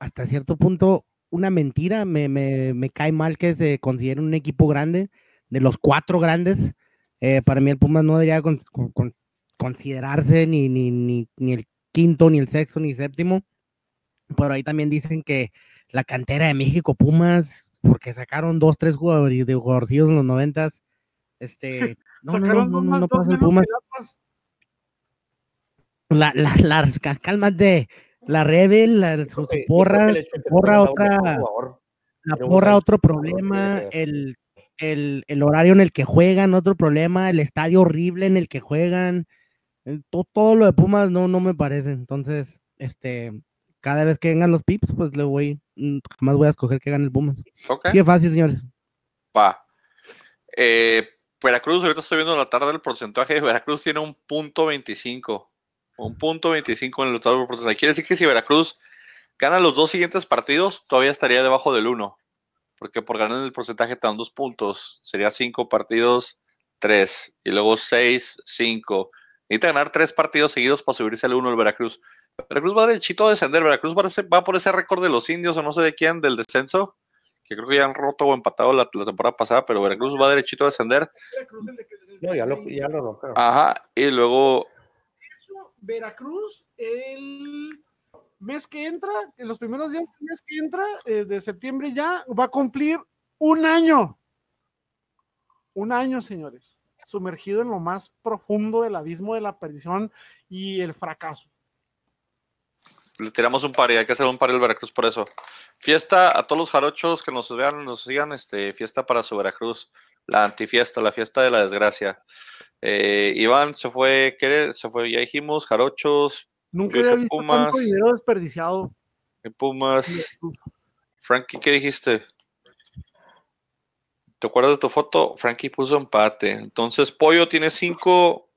hasta cierto punto una mentira. Me, me, me cae mal que se considere un equipo grande. De los cuatro grandes, eh, para mí el Pumas no debería con- con- con- considerarse ni, ni, ni, ni el quinto, ni el sexto, ni séptimo. Pero ahí también dicen que la cantera de México Pumas, porque sacaron dos, tres jugadores de jugadorcillos en los noventas, este, no, no, no, pasa el Pumas. La, la, la, ca- cálmate, la Rebel, la, su, porra, de porra otra- la porra otro problema, el, el, el horario en el que juegan, otro problema, el estadio horrible en el que juegan, eh, to- todo, lo de Pumas no, no me parece. Entonces, este, cada vez que vengan los Pips, pues le voy, mm, jamás voy a escoger que gane el Pumas. Ok. Es fácil, señores. Va. Eh, Veracruz, ahorita estoy viendo en la tarde el porcentaje. Veracruz tiene un punto 25. Un punto 25 en el total porcentaje. Quiere decir que si Veracruz gana los dos siguientes partidos, todavía estaría debajo del 1. Porque por ganar el porcentaje te dan dos puntos. Sería cinco partidos, tres. Y luego seis, cinco. Necesita ganar tres partidos seguidos para subirse al 1 el Veracruz. Veracruz va derechito a descender. Veracruz va, a ese- va por ese récord de los indios o no sé de quién del descenso. Que creo que ya han roto o empatado la, la temporada pasada. Pero Veracruz va derechito a descender. Veracruz, el de que- el No, ya lo, ya lo rompieron. Ajá. Y luego Veracruz el mes que entra, en los primeros días del mes que entra, eh, de septiembre ya, va a cumplir un año. Un año, señores. Sumergido en lo más profundo del abismo de la perdición y el fracaso. Le tiramos un par y hay que hacer un par del Veracruz por eso. Fiesta a todos los jarochos que nos vean, nos sigan, este, fiesta para su Veracruz, la antifiesta, la fiesta de la desgracia. Eh, Iván se fue, ¿qué? Se fue, ya dijimos, jarochos, Nunca había visto Pumas. tanto dinero desperdiciado. Pumas. Frankie, ¿qué dijiste? ¿Te acuerdas de tu foto? Frankie puso empate. Entonces, Pollo tiene cinco,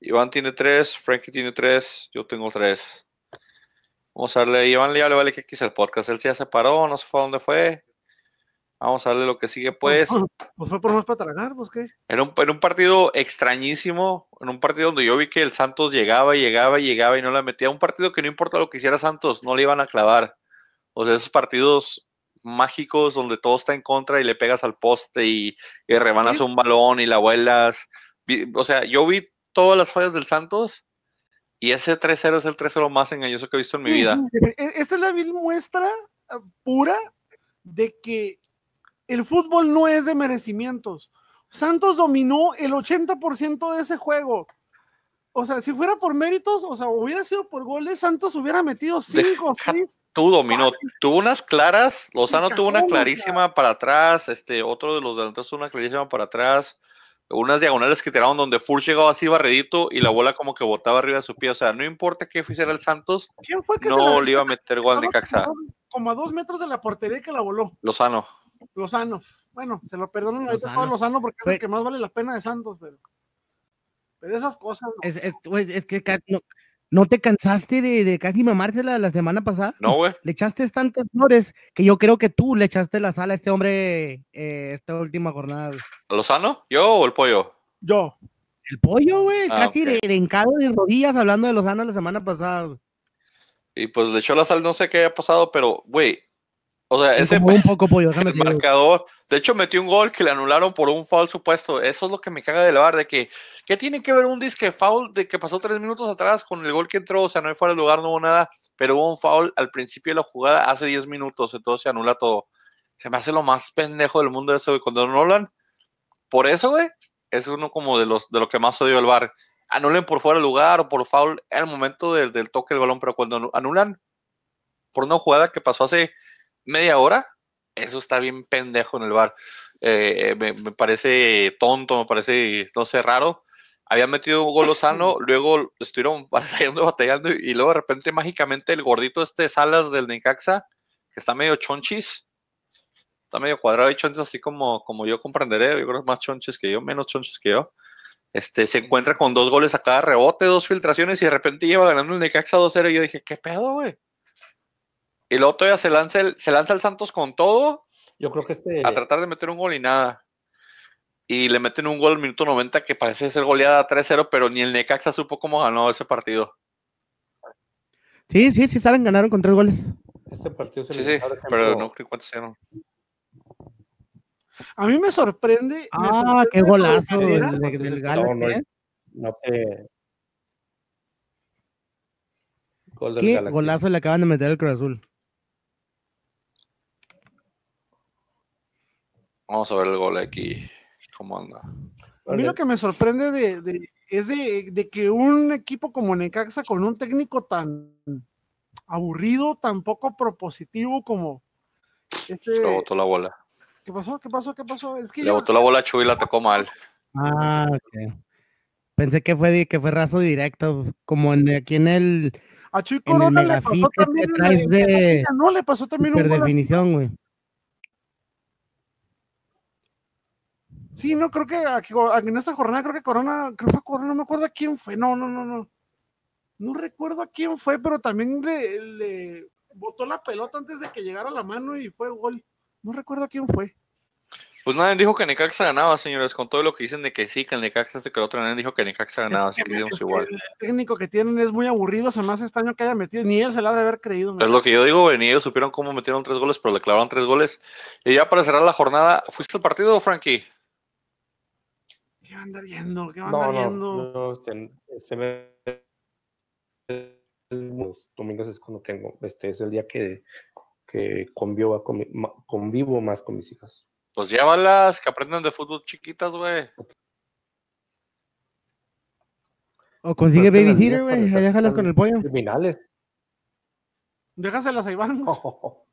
Iván tiene tres, Frankie tiene tres, yo tengo tres. Vamos a darle, Iván ya le vale que quise el podcast. Él se ya se paró, no sé fue a dónde fue. Vamos a darle lo que sigue, pues. Pues fue por más para tragar, pues qué. En un, en un partido extrañísimo, en un partido donde yo vi que el Santos llegaba, y llegaba, y llegaba y no la metía. Un partido que no importa lo que hiciera Santos, no le iban a clavar. O sea, esos partidos mágicos donde todo está en contra y le pegas al poste y, y rebanas Sí. un balón y la vuelas. O sea, yo vi todas las fallas del Santos y ese 3-0 es el 3-0 más engañoso que he visto en mi Sí, vida. e- Esta es la vil muestra eh, pura de que el fútbol no es de merecimientos. Santos dominó el 80% de ese juego. O sea, si fuera por méritos, o sea, hubiera sido por goles, Santos hubiera metido 5 o Deja 6. Tú dominó, tuvo unas claras, Lozano tuvo una clarísima para atrás, este otro de los delanteros tuvo una clarísima para atrás, unas diagonales que tiraron donde Furch llegaba así barredito y la bola como que botaba arriba de su pie, o sea, no importa qué hiciera el Santos, ¿Quién fue que se no le iba a meter gol al Necaxa. como a dos metros de la portería que la voló. Lozano. Lozano. Bueno, se lo perdono ahorita Lozano. todo Lozano porque es el que más vale la pena de Santos, pero, pero esas cosas. no. Es, es- que no, ¿no te cansaste de, de casi mamársela la semana pasada? No, güey. Le echaste tantas flores que yo creo que tú le echaste la sala a este hombre eh, esta última jornada. güey. ¿Lozano? ¿Yo o el pollo? Yo. El pollo, güey, Ah, casi de, de hincado de rodillas hablando de Lozano la semana pasada. güey. Y pues le echó la sal, no sé qué haya pasado, pero, güey. O sea, ese un poco, pollo, el marcador. De hecho, metió un gol que le anularon por un foul supuesto. Eso es lo que me caga del bar, de que, ¿qué tiene que ver un disque foul de que pasó tres minutos atrás con el gol que entró? O sea, no hay fuera de lugar, no hubo nada, pero hubo un foul al principio de la jugada hace 10 minutos, entonces se anula todo. Se me hace lo más pendejo del mundo eso, güey. Cuando anulan, por eso, güey, es uno como de los de lo que más odio el bar. Anulen por fuera de lugar o por foul en el momento del, del toque del balón, pero cuando anu- anulan por una jugada que pasó hace media hora, eso está bien pendejo en el bar. Eh, me, me parece tonto, me parece, no sé, raro. Había metido un gol Lozano, luego estuvieron batallando, batallando, y luego de repente mágicamente el gordito este Salas del Necaxa, que está medio chonchis, está medio cuadrado y chonchis, así como, como yo comprenderé, yo creo que es más chonchis que yo, menos chonchis que yo. Este, se encuentra con dos goles a cada rebote, dos filtraciones, y de repente lleva ganando el Necaxa 2-0, y yo dije, ¿qué pedo, güey? Y luego todavía se lanza el, se lanza el Santos con todo, Yo creo que este. a tratar de meter un gol y nada. Y le meten un gol al minuto 90 que parece ser goleada 3-0, pero ni el Necaxa supo cómo ganó ese partido. Sí, sí, sí, saben, ganaron con tres goles. Este partido se Sí, sí, pero no creo cuántos eran. A mí me sorprende. me Ah, sorprende qué golazo del, del, No, no, ¿eh? no te- Gol del Qué Galaxy. golazo le acaban de meter el Cruz Azul. Vamos a ver el gol aquí. ¿Cómo anda? A mí lo que me sorprende de, de- es de, de que un equipo como Necaxa con un técnico tan aburrido, tan poco propositivo como este. Le botó la bola. ¿Qué pasó? ¿Qué pasó? ¿Qué pasó? Es que Le yo- botó la bola a Chuy y la tocó mal. Ah, ok. Pensé que fue, que fue raso directo, como en, aquí en el a Chuy Corona le pasó también de liga, no le pasó también un definición, güey. Sí, no, creo que aquí- en esta jornada, creo que Corona, creo que Corona, no me acuerdo a quién fue, no, no, no, no. No recuerdo a quién fue, pero también le, le botó la pelota antes de que llegara la mano y fue gol. No recuerdo a quién fue. Pues nadie dijo que Necaxa ganaba, señores, con todo lo que dicen de que sí, que el Necaxa se quedó otro, nadie dijo que Necaxa ganaba, así que Es digamos igual. El técnico que tienen es muy aburrido, se me hace extraño que haya metido, ni él se la ha de haber creído. Es lo que yo digo, ni ellos supieron cómo metieron tres goles, pero le clavaron tres goles. Y ya para cerrar la jornada, ¿fuiste al partido, Frankie? ¿Qué va a andar viendo? ¿Qué va a No, andar no, viendo? no, este, se me- los domingos es cuando tengo, este es el día que, que convivo, con mi- ma- convivo más con mis hijas. Pues llévalas, que aprendan de fútbol chiquitas, güey. O consigue Pues babysitter, güey. Déjalas están con el pollo. Criminales. Déjaselas a Iván.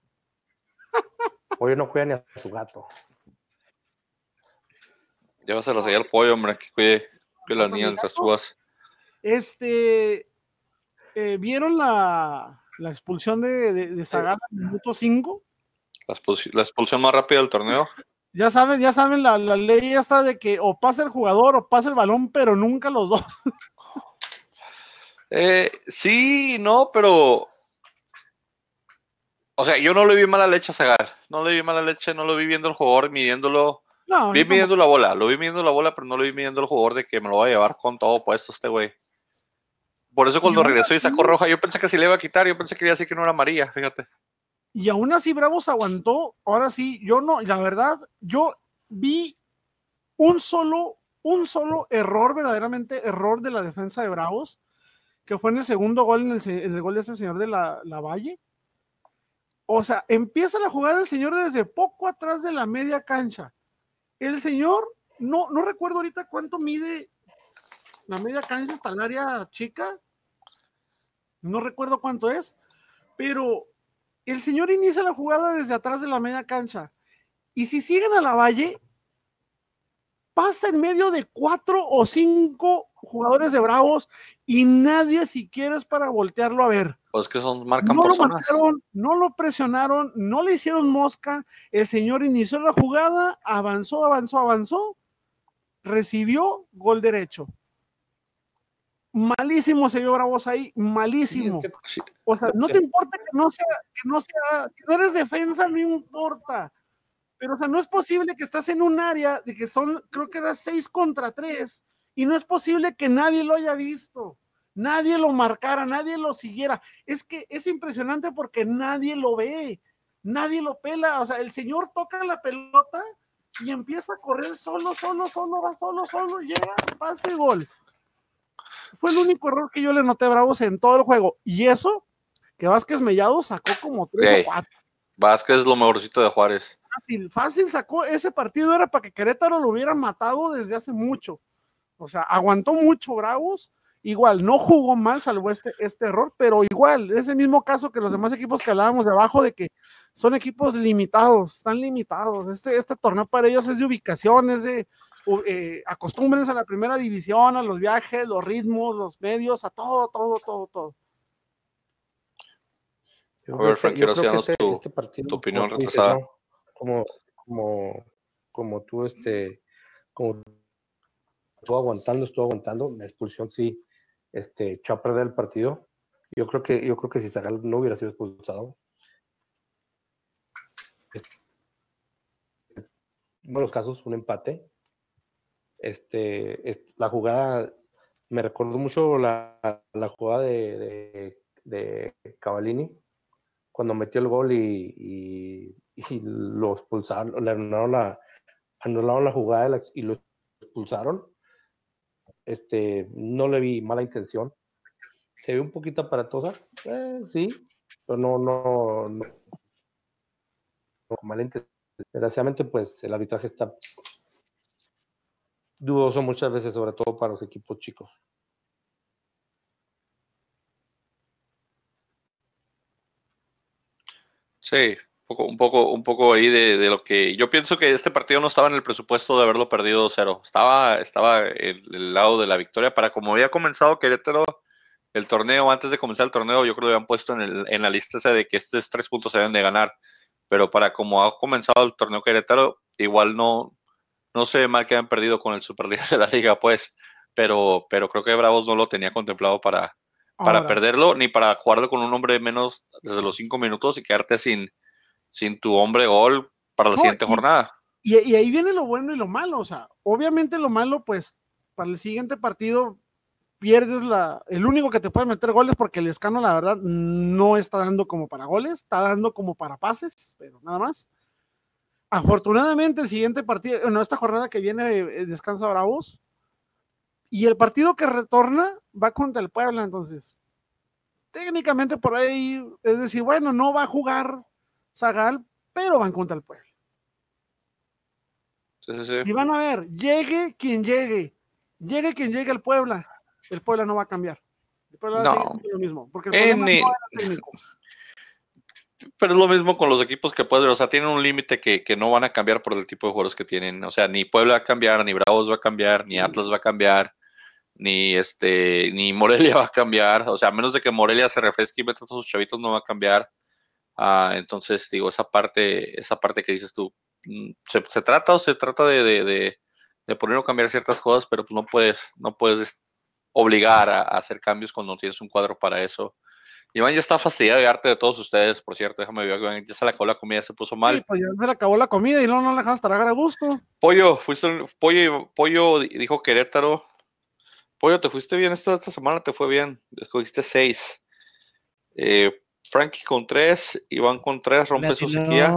Hoy no juega ni a su gato. Llévaselas ahí al pollo, hombre, que cuide, cuide las ¿Vas a niñas mi mientras vas. Este, eh, ¿vieron la, la expulsión de, de, de Zagala en el minuto 5? La, expulsi- la expulsión más rápida del torneo. Ya saben, ya saben, la, la ley está de que o pasa el jugador o pasa el balón, pero nunca los dos. Eh, sí, no, pero. O sea, yo no le vi mala leche a Zagal. No le vi mala leche, no lo vi viendo el jugador, midiéndolo. No, Vi midiendo la bola, lo vi midiendo la bola, pero no lo vi midiendo el jugador de que me lo va a llevar con todo puesto este güey. Por eso cuando regresó y sacó roja, yo pensé que sí le iba a quitar, yo pensé que iba a decir que no era amarilla, fíjate. Y aún así Bravos aguantó. Ahora sí, yo no, la verdad, yo vi un solo, un solo error, verdaderamente error de la defensa de Bravos, que fue en el segundo gol, en el, se- en el gol de ese señor de la, la Valle. O sea, empieza la jugada del señor desde poco atrás de la media cancha. El señor, no, no recuerdo ahorita cuánto mide la media cancha hasta el área chica. No recuerdo cuánto es, pero el señor inicia la jugada desde atrás de la media cancha. Y si siguen a la valle, pasa en medio de cuatro o cinco jugadores de Bravos y nadie siquiera es para voltearlo a ver. Pues que son marcan No lo marcaron, no lo presionaron, no le hicieron mosca. El señor inició la jugada, avanzó, avanzó, avanzó, recibió gol derecho. Malísimo se vio Bravos ahí, malísimo. O sea, no te importa que no sea, que no sea, si no eres defensa, no importa. Pero, o sea, no es posible que estás en un área de que son, creo que era seis contra tres, y no es posible que nadie lo haya visto, nadie lo marcara, nadie lo siguiera. Es que es impresionante porque nadie lo ve, nadie lo pela. O sea, el señor toca la pelota y empieza a correr solo, solo, solo, va solo, solo, llega, pase, gol. Fue el único error que yo le noté a Bravos en todo el juego. Y eso, que Vázquez Mellado sacó como tres Ey. o cuatro. Vázquez es lo mejorcito de Juárez. Fácil, fácil sacó ese partido, era para que Querétaro lo hubiera matado desde hace mucho. O sea, aguantó mucho Bravos. Igual, no jugó mal, salvo este, este error, pero igual, es el mismo caso que los demás equipos que hablábamos de abajo, de que son equipos limitados, están limitados. Este, este torneo para ellos es de ubicación, es de eh, acostúmbrense a la primera división, a los viajes, los ritmos, los medios, a todo, todo, todo, todo. Yo A ver, que danos este- tu- este partido, tu como opinión tú dices, retrasada. ¿no? Como, como, como tú, este, como estuvo aguantando, estuvo aguantando, la expulsión sí, este, echó a perder el partido. Yo creo que, yo creo que si Zagal no hubiera sido expulsado, en los casos, un empate. Este, es- la jugada me recordó mucho la, la jugada de, de, de Cavallini cuando metió el gol y, y, lo expulsaron, le anularon la, anularon la jugada y lo expulsaron. Este, no le vi mala intención. Se ve un poquito aparatosa, eh, sí, pero no, no, no, no mala intención. Desgraciadamente, pues el arbitraje está dudoso muchas veces, sobre todo para los equipos chicos. Sí, poco, un poco, un poco ahí de, de lo que yo pienso que este partido no estaba en el presupuesto de haberlo perdido 2-0. Estaba, estaba el, el lado de la victoria para como había comenzado Querétaro el torneo, antes de comenzar el torneo, yo creo que habían puesto en, el- en la lista esa de que estos tres puntos se deben de ganar. Pero para como ha comenzado el torneo Querétaro, igual no, no ve mal que hayan perdido con el Superliga de la Liga, pues. Pero, pero creo que Bravos no lo tenía contemplado para, para Ahora, perderlo ni para jugarlo con un hombre menos desde los cinco minutos y quedarte sin, sin tu hombre gol para la No, siguiente y- jornada. Y, y ahí viene lo bueno y lo malo. O sea, obviamente lo malo, pues, para el siguiente partido pierdes la. El único que te puede meter goles, porque el escano, la verdad, no está dando como para goles, está dando como para pases, pero nada más. Afortunadamente, el siguiente partido, bueno, esta jornada que viene, eh, descansa Bravos. Y el partido que retorna va contra el Puebla, entonces. Técnicamente por ahí, es decir, bueno, no va a jugar Zagal, pero van contra el Puebla. Sí, sí, sí. Y van a ver, llegue quien llegue, llegue quien llegue al Puebla, el Puebla no va a cambiar. El Puebla va a No. seguir haciendo lo mismo, porque el Eh, no era técnico. Pero es lo mismo con los equipos que pueden, o sea, tienen un límite que, que no van a cambiar por el tipo de jugadores que tienen. O sea, ni Puebla va a cambiar, ni Bravos va a cambiar, ni Atlas va a cambiar, ni este, ni Morelia va a cambiar. O sea, a menos de que Morelia se refresque y meta a todos sus chavitos, no va a cambiar. Ah, entonces, digo, esa parte, esa parte que dices tú, mm, se, se trata o se trata de, de, de, de poner o cambiar ciertas cosas, pero pues no puedes, no puedes obligar a, a hacer cambios cuando tienes un cuadro para eso. Iván ya está fastidiado de arte de todos ustedes, por cierto, déjame ver Iván ya se le acabó la comida, se puso mal. Sí, pues ya se le acabó la comida y no, no le dejaron tragar a gusto. Pollo, fuiste, pollo, pollo di- dijo Querétaro. Pollo, te fuiste bien esta, esta semana, te fue bien. Escogiste seis. Eh, Frankie con tres, Iván con tres, rompe su sequía.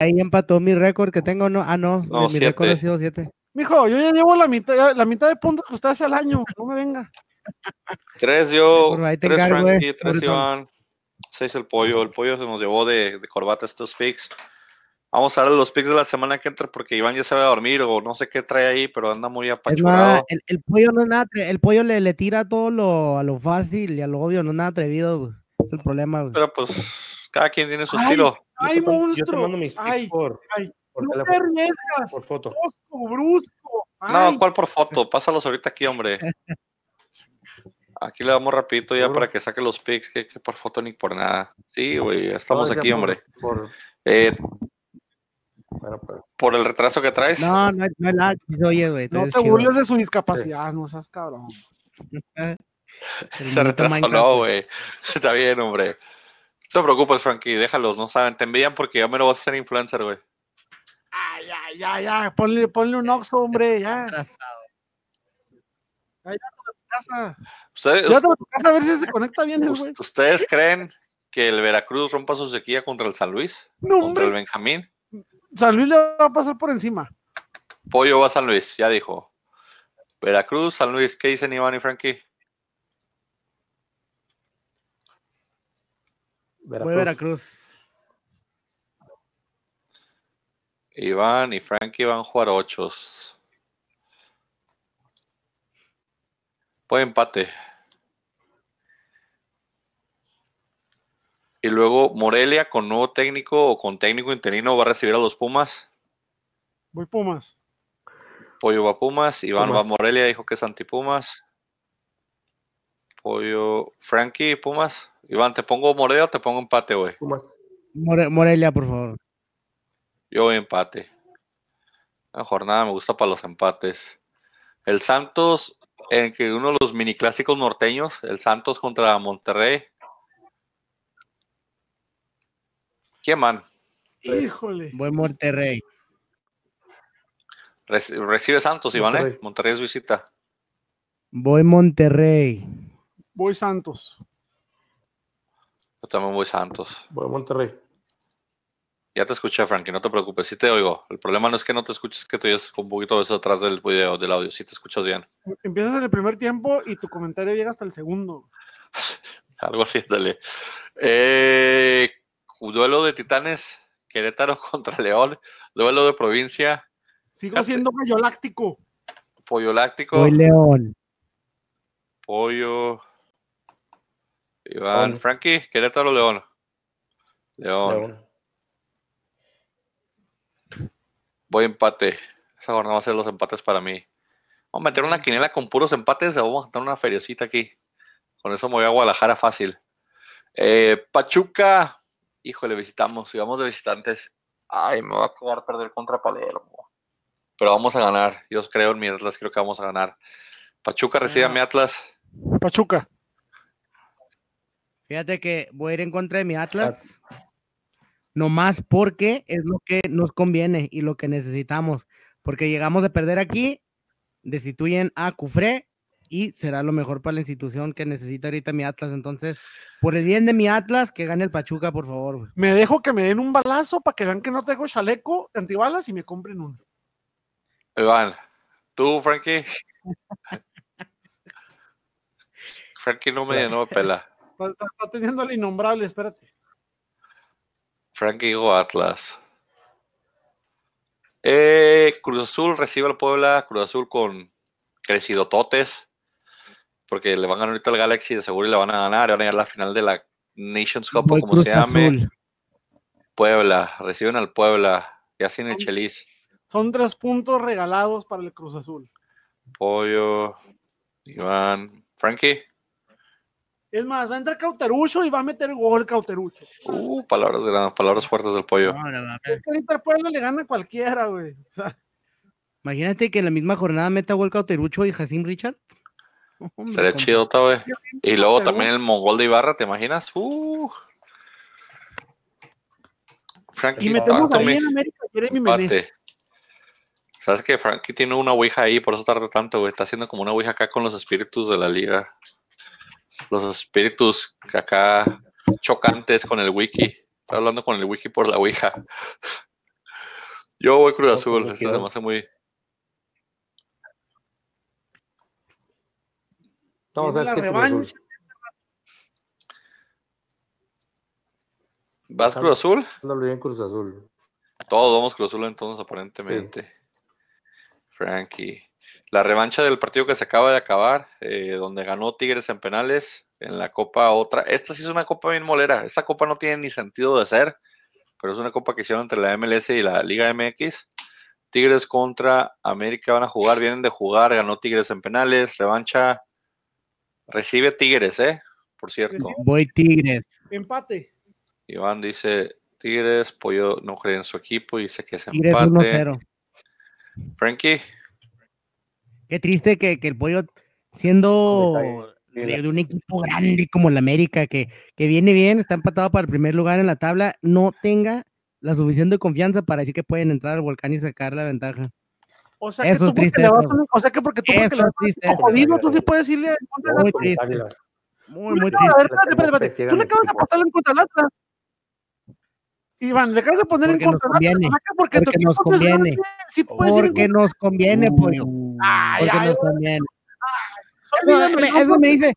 Ahí empató mi récord que tengo, no, ah, no, No, mi siete. récord ha sido 7. Mijo, yo ya llevo la mitad, la mitad de puntos que usted hace al año, no me venga. Tres yo, tres encargo, eh, Frankie, tres pobretón. Iván, seis el pollo. El pollo se nos llevó de, de corbata estos picks. Vamos a darle los picks de la semana que entra porque Iván ya se va a dormir o no sé qué trae ahí, pero anda muy apachurrado. el, el pollo no es nada, el pollo le, le tira todo lo, a lo fácil y a lo obvio, no es nada atrevido, güey. Es el problema, güey. Pero pues cada quien tiene su Ay, estilo. ¡Ay, monstruo! ¡Ay, por, ay! por ¡No te teléfono, arriesgas! por foto. ¡Tosco, brusco! No. ¿cuál por foto? Pásalos ahorita aquí, hombre. Aquí le damos rapidito ya ¿Seguro? para que saque los picks, que, que por foto ni por nada. Sí, güey, estamos No, aquí, hombre. Por, Eh, por el retraso que traes, No, no, no sí se oye, güey. No te burles de su discapacidad, no seas cabrón. El se retrasó, no, güey. Está bien, hombre. No te preocupes, Frankie, déjalos, no saben. Te envidian porque ya me lo vas a hacer influencer, güey. Ah, ya, ya, ya. Ponle, ponle un oxo, hombre, ya. Casa. Ustedes, Ya tu casa a ver si se conecta bien el güey. ¿Ustedes creen que el Veracruz rompa su sequía contra el San Luis? No, ¿Contra el hombre. Benjamín? San Luis le va a pasar por encima. Pollo va a San Luis, ya dijo. Veracruz, San Luis, ¿qué dicen Iván y Frankie? Voy a Veracruz. Veracruz. Iván y Frankie van a jugar ochos. Fue empate. Y luego Morelia con nuevo técnico o con técnico interino va a recibir a los Pumas. Voy Pumas. Pollo va Pumas, Iván va a Pumas. Morelia, dijo que es anti-Pumas. Pollo, Frankie, Pumas. Iván, ¿te pongo Morelia o te pongo empate, güey? Pumas. More- Morelia, por favor. Yo voy empate. La jornada me gusta para los empates. El Santos, en que uno de los mini clásicos norteños, el Santos contra Monterrey. ¿Quién man? Híjole. Voy Monterrey. Reci- Recibe Santos, Iván, ¿eh? Monterrey. Monterrey es visita. Voy Monterrey. Voy Santos. Yo también voy Santos. Voy a Monterrey. Ya te escuché, Frankie, no te preocupes, sí te oigo. El problema no es que no te escuches, es que te oyes un poquito de eso atrás del video, del audio. Sí te escuchas bien. Empiezas en el primer tiempo y tu comentario llega hasta el segundo. Algo así, dale. Eh, duelo de titanes, Querétaro contra León. Duelo de provincia, Sigo siendo gallo láctico. Pollo Láctico, Voy León. Pollo. Iván, León. Frankie, Querétaro, León. León. León. Voy empate. Esa jornada va a ser los empates para mí. Vamos a meter una quiniela con puros empates vamos a meter una feriecita aquí. Con eso me voy a Guadalajara fácil. Eh, Pachuca. Híjole, visitamos. Si vamos de visitantes. Ay, me va a quedar perder contra Palermo. Pero vamos a ganar. Yo creo en mi Atlas, creo que vamos a ganar. Pachuca recibe a mi Atlas. Pachuca. Fíjate que voy a ir en contra de mi Atlas. Nomás porque es lo que nos conviene y lo que necesitamos. Porque llegamos a perder aquí, destituyen a Cufré y será lo mejor para la institución que necesita ahorita mi Atlas. Entonces, por el bien de mi Atlas, que gane el Pachuca, por favor. Me dejo que me den un balazo para que vean que no tengo chaleco antibalas y me compren uno. Iván, tú, Frankie. Frankie no me, no me pela. Está, está- está teniendo el innombrable, espérate. Frankie digo Atlas. Eh, Cruz Azul recibe al Puebla. Cruz Azul con crecido totes. Porque le van a ganar ahorita al Galaxy de seguro y le van a ganar. Van a llegar a la final de la Nations Cup o como Cruz se llame. Azul. Puebla. Reciben al Puebla. Ya sin el Chelis. Son tres puntos regalados para el Cruz Azul. Pollo. Iván. Frankie. Es más, va a entrar Cauterucho y va a meter gol Cauterucho. Uh, palabras grandes, palabras fuertes del pollo. No, no, no. Es que ahorita le gana a cualquiera, güey. O sea, Imagínate que en la misma jornada meta gol Cauterucho y Jacim Richard. Hombre, Sería chido, güey. Y luego también el mongol de Ibarra, ¿te imaginas? Uh. Frankie, y metemos ahí me- en América Jeremy Menez. empate. ¿Sabes que Frankie tiene una ouija ahí, por eso tarda tanto, güey? Está haciendo como una ouija acá con los espíritus de la liga. Los espíritus que acá chocantes con el wiki. Está hablando con el wiki por la ouija. Yo voy Cruz Azul, eso se me hace muy... No, Viene ¿sabes la revancha. ¿Vas Cruz Azul? Bien Cruz Azul. Todos vamos Cruz Azul entonces, aparentemente. Frankie. La revancha del partido que se acaba de acabar, eh, donde ganó Tigres en penales, en la Copa otra. Esta sí es una Copa bien molera. Esta Copa no tiene ni sentido de ser, pero es una Copa que hicieron entre la MLS y la Liga MX. Tigres contra América van a jugar, vienen de jugar, ganó Tigres en penales, revancha. Recibe Tigres, ¿eh? Por cierto. Voy Tigres. Empate. Iván dice Tigres, Pollo no cree en su equipo y dice que es Tigres empate. 1-0. Frankie, Qué triste que, que el pollo, siendo de, de un equipo grande como el América, que, que viene bien, está empatado para el primer lugar en la tabla, no tenga la suficiente confianza para decir que pueden entrar al volcán y sacar la ventaja. O sea, Eso que es tú a- güey. o sea que porque tú porque le es vas a- jodido, tú sí puedes irle en contra del Muy Atlas. triste. Muy, Tú muy le- a triste. ver, espérate, espérate, espérate. Tú le acabas de equipos. apostar en contra del Atlas. Iván, le acabas de poner Porque en contra del. Atlas. Porque, nos es conviene. Sí puedes ir en Porque nos conviene, pollo. Ay, ay, No, me- no eso me dice,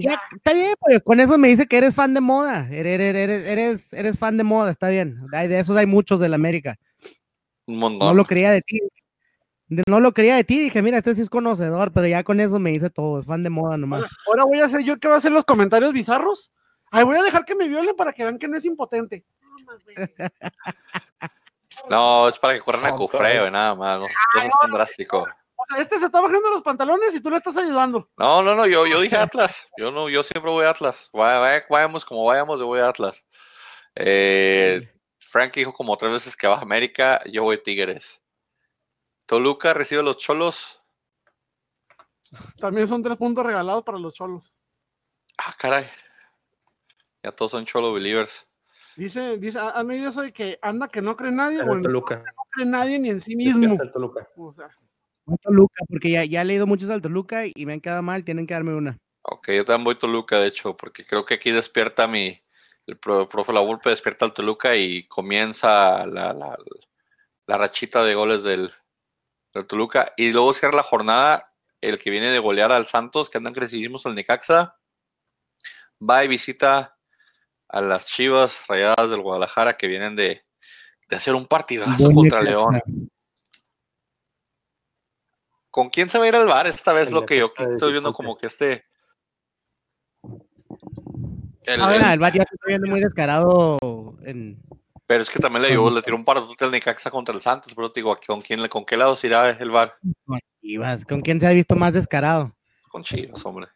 ya, está bien, pollo. Con eso me dice que eres fan de moda. Eres, eres, eres, eres, eres fan de moda, está bien. Hay- De esos hay muchos del América. un No montón. lo creía de ti. De- No lo creía de ti, dije, mira, este sí es conocedor, pero ya con eso me dice todo, es fan de moda nomás. Ahora voy a hacer yo que va a hacer los comentarios bizarros. Ay, voy a dejar que me violen para que vean que no es impotente. No, es para que corran a No, cufreo y nada más. No, no es tan drástico. O sea, este se está bajando los pantalones y tú le estás ayudando. No, no, no, yo, yo dije Atlas. Yo no, yo siempre voy a Atlas. Vaya- vaya- Vayamos como vayamos, yo voy a Atlas. Eh, Frank dijo como tres veces que va a América, yo voy Tigres. Toluca recibe los cholos. También son tres puntos regalados para los cholos. Ah, caray. Ya todos son cholo believers. Dice, dice, a, a mí yo soy que anda que no cree nadie, o Toluca. no cree nadie ni en sí mismo. Toluca. O sea, Toluca, porque ya, ya he leído muchos al Toluca y me han quedado mal, tienen que darme una. Ok, yo también voy Toluca, de hecho, porque creo que aquí despierta mi. El pro- profe La Volpe despierta al Toluca y comienza la, la- la rachita de goles del, del Toluca. Y luego cierra la jornada el que viene de golear al Santos, que andan crecidísimos al Necaxa. Va y visita a las Chivas Rayadas del Guadalajara que vienen de, de hacer un partidazo Buen contra. León. ¿Con quién se va a ir al bar esta vez? Lo que yo estoy viendo como que este. El- Ah, el- el Bat ya se está viendo muy descarado en... pero es que también le, llevó, le tiró un par de al Necaxa contra el Santos, pero te digo, ¿con quién, ¿con qué lado se irá el bar? con Chivas. ¿Con quién se ha visto más descarado? Con Chivas, hombre.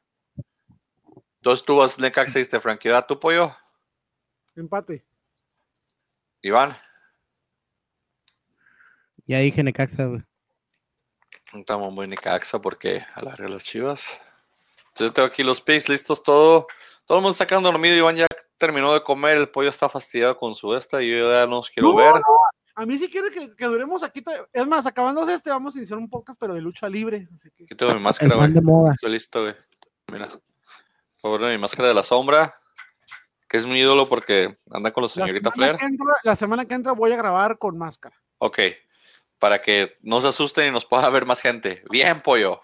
Entonces tú vas Necaxa y diste franquidad, tu pollo, empate. Iván. Ya dije Necaxa, güey. Estamos muy Necaxa porque alarga las Chivas. Yo tengo aquí los picks listos, todo. Todo el mundo está quedando dormido. Iván ya terminó de comer. El pollo está fastidiado con su esta. Y yo ya no los quiero No, ver. no, A mí sí quiere que, que duremos aquí. to- Es más, acabando este, vamos a iniciar un podcast, pero de lucha libre. Así que Aquí tengo mi máscara, güey. Estoy listo, güey. Mira. Por favor, mi máscara de la sombra. Que es mi ídolo porque anda con la la señorita semana, Flair. que entra, la semana que entra voy a grabar con máscara. Ok. Para que no se asusten y nos pueda ver más gente. Bien, pollo.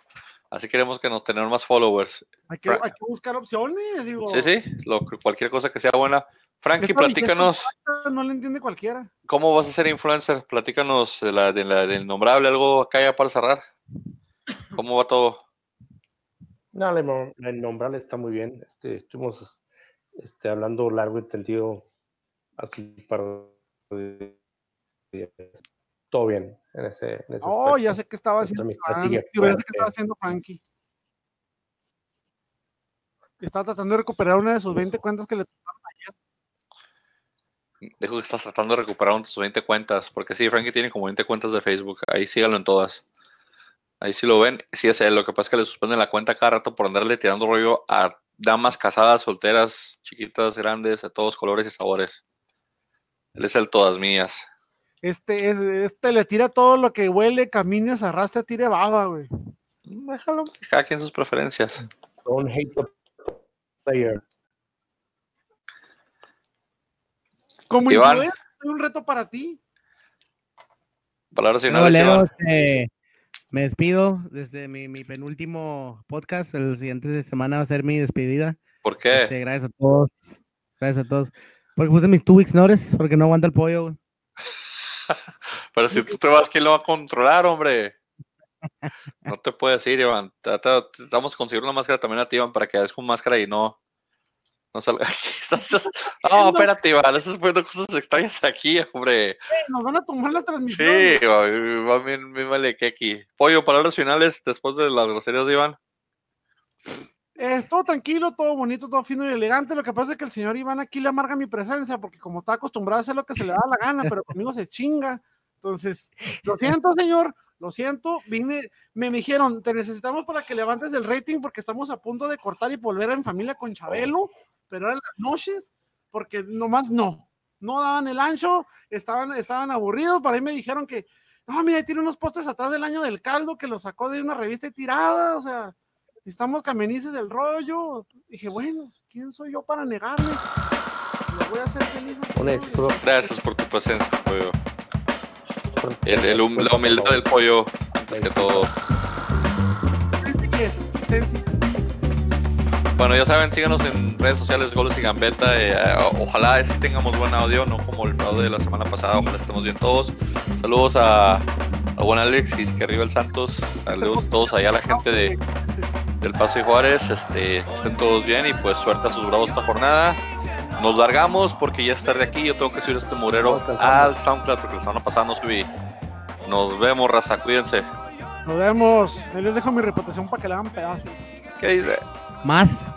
Así queremos que nos tengan más followers. Hay que, Fra- hay que buscar opciones. Digo, Sí, sí. Lo, cualquier cosa que sea buena. Frankie, platícanos. No le entiende cualquiera. ¿Cómo vas a ser influencer? Platícanos de la, de la- del nombrable, algo acá ya para cerrar. ¿Cómo va todo? No, la, nom- la innombrable está muy bien. Este, estuvimos este, hablando largo y tendido así para todo bien en ese, en ese Oh, ya sé que estaba haciendo Frankie. Digo, ya sé que estaba haciendo Frankie. Estaba tratando de recuperar una de sus 20 cuentas que le Dijo que estás tratando de recuperar tus 20 cuentas, porque sí, Frankie tiene como 20 cuentas de Facebook. Ahí síganlo en todas. Ahí sí lo ven. Sí es él. Lo que pasa es que le suspenden la cuenta cada rato por andarle tirando rollo a damas casadas, solteras, chiquitas, grandes, de todos colores y sabores. Él es el todas mías. Este, es- este le tira todo lo que huele, camine, se arrastra, tire baba, güey. Déjalo, que cada quien sus preferencias. Don't hate the player. Como Iván. hay un reto para ti. Palabras finales, Leo, Iván. este, me despido desde mi, mi penúltimo podcast. El siguiente de semana va a ser mi despedida. ¿Por qué? Este, gracias a todos. Gracias a todos. Porque puse mis two weeks notice, porque no aguanta el pollo, güey. Pero si tú te vas, ¿quién lo va a controlar, hombre? No te puedes ir, Iván. Vamos a conseguir una máscara también a ti, Iván, para que hagas con máscara y no. No salga. No, espérate, Iván. Estás poniendo cosas extrañas aquí, hombre. Nos van a tomar la Sí, transmisión. Iván, va bien, bien vale que aquí. Pollo, palabras finales después de las groserías de Iván. Eh, todo tranquilo, todo bonito, todo fino y elegante. Lo que pasa es que el señor Iván aquí le amarga mi presencia porque como está acostumbrado a hacer lo que se le da la gana, pero conmigo se chinga. Entonces, lo siento, señor, lo siento. Vine, me dijeron, te necesitamos para que levantes el rating porque estamos a punto de cortar y volver en familia con Chabelo, pero eran las noches, porque nomás no, no daban el ancho, estaban, estaban aburridos. Para ahí me dijeron que, no, mira, tiene unos postes atrás del año del caldo que lo sacó de una revista tirada, o sea estamos camenices del rollo. Dije, bueno, ¿quién soy yo para negarme? Lo voy a hacer feliz. Gracias por tu presencia, pollo. El, el, la humildad del pollo, antes que todo. ¿Qué es? Sensi. Bueno, ya saben, síganos en redes sociales, Goles y Gambeta. Eh, ojalá sí tengamos buen audio, no como el fraude de la semana pasada. Ojalá estemos bien todos. Saludos a, a buen Alex y que arriba el Santos. Saludos a todos allá a la gente de, del Paso y Juárez. Este, estén todos bien y pues suerte a sus bravos esta jornada. Nos largamos porque ya es tarde aquí. Yo tengo que subir este murero al SoundCloud porque la semana pasada no subí. Nos vemos, raza. Cuídense. Nos vemos. Ahí les dejo mi reputación para que le hagan pedazos. ¿Qué dice? Más.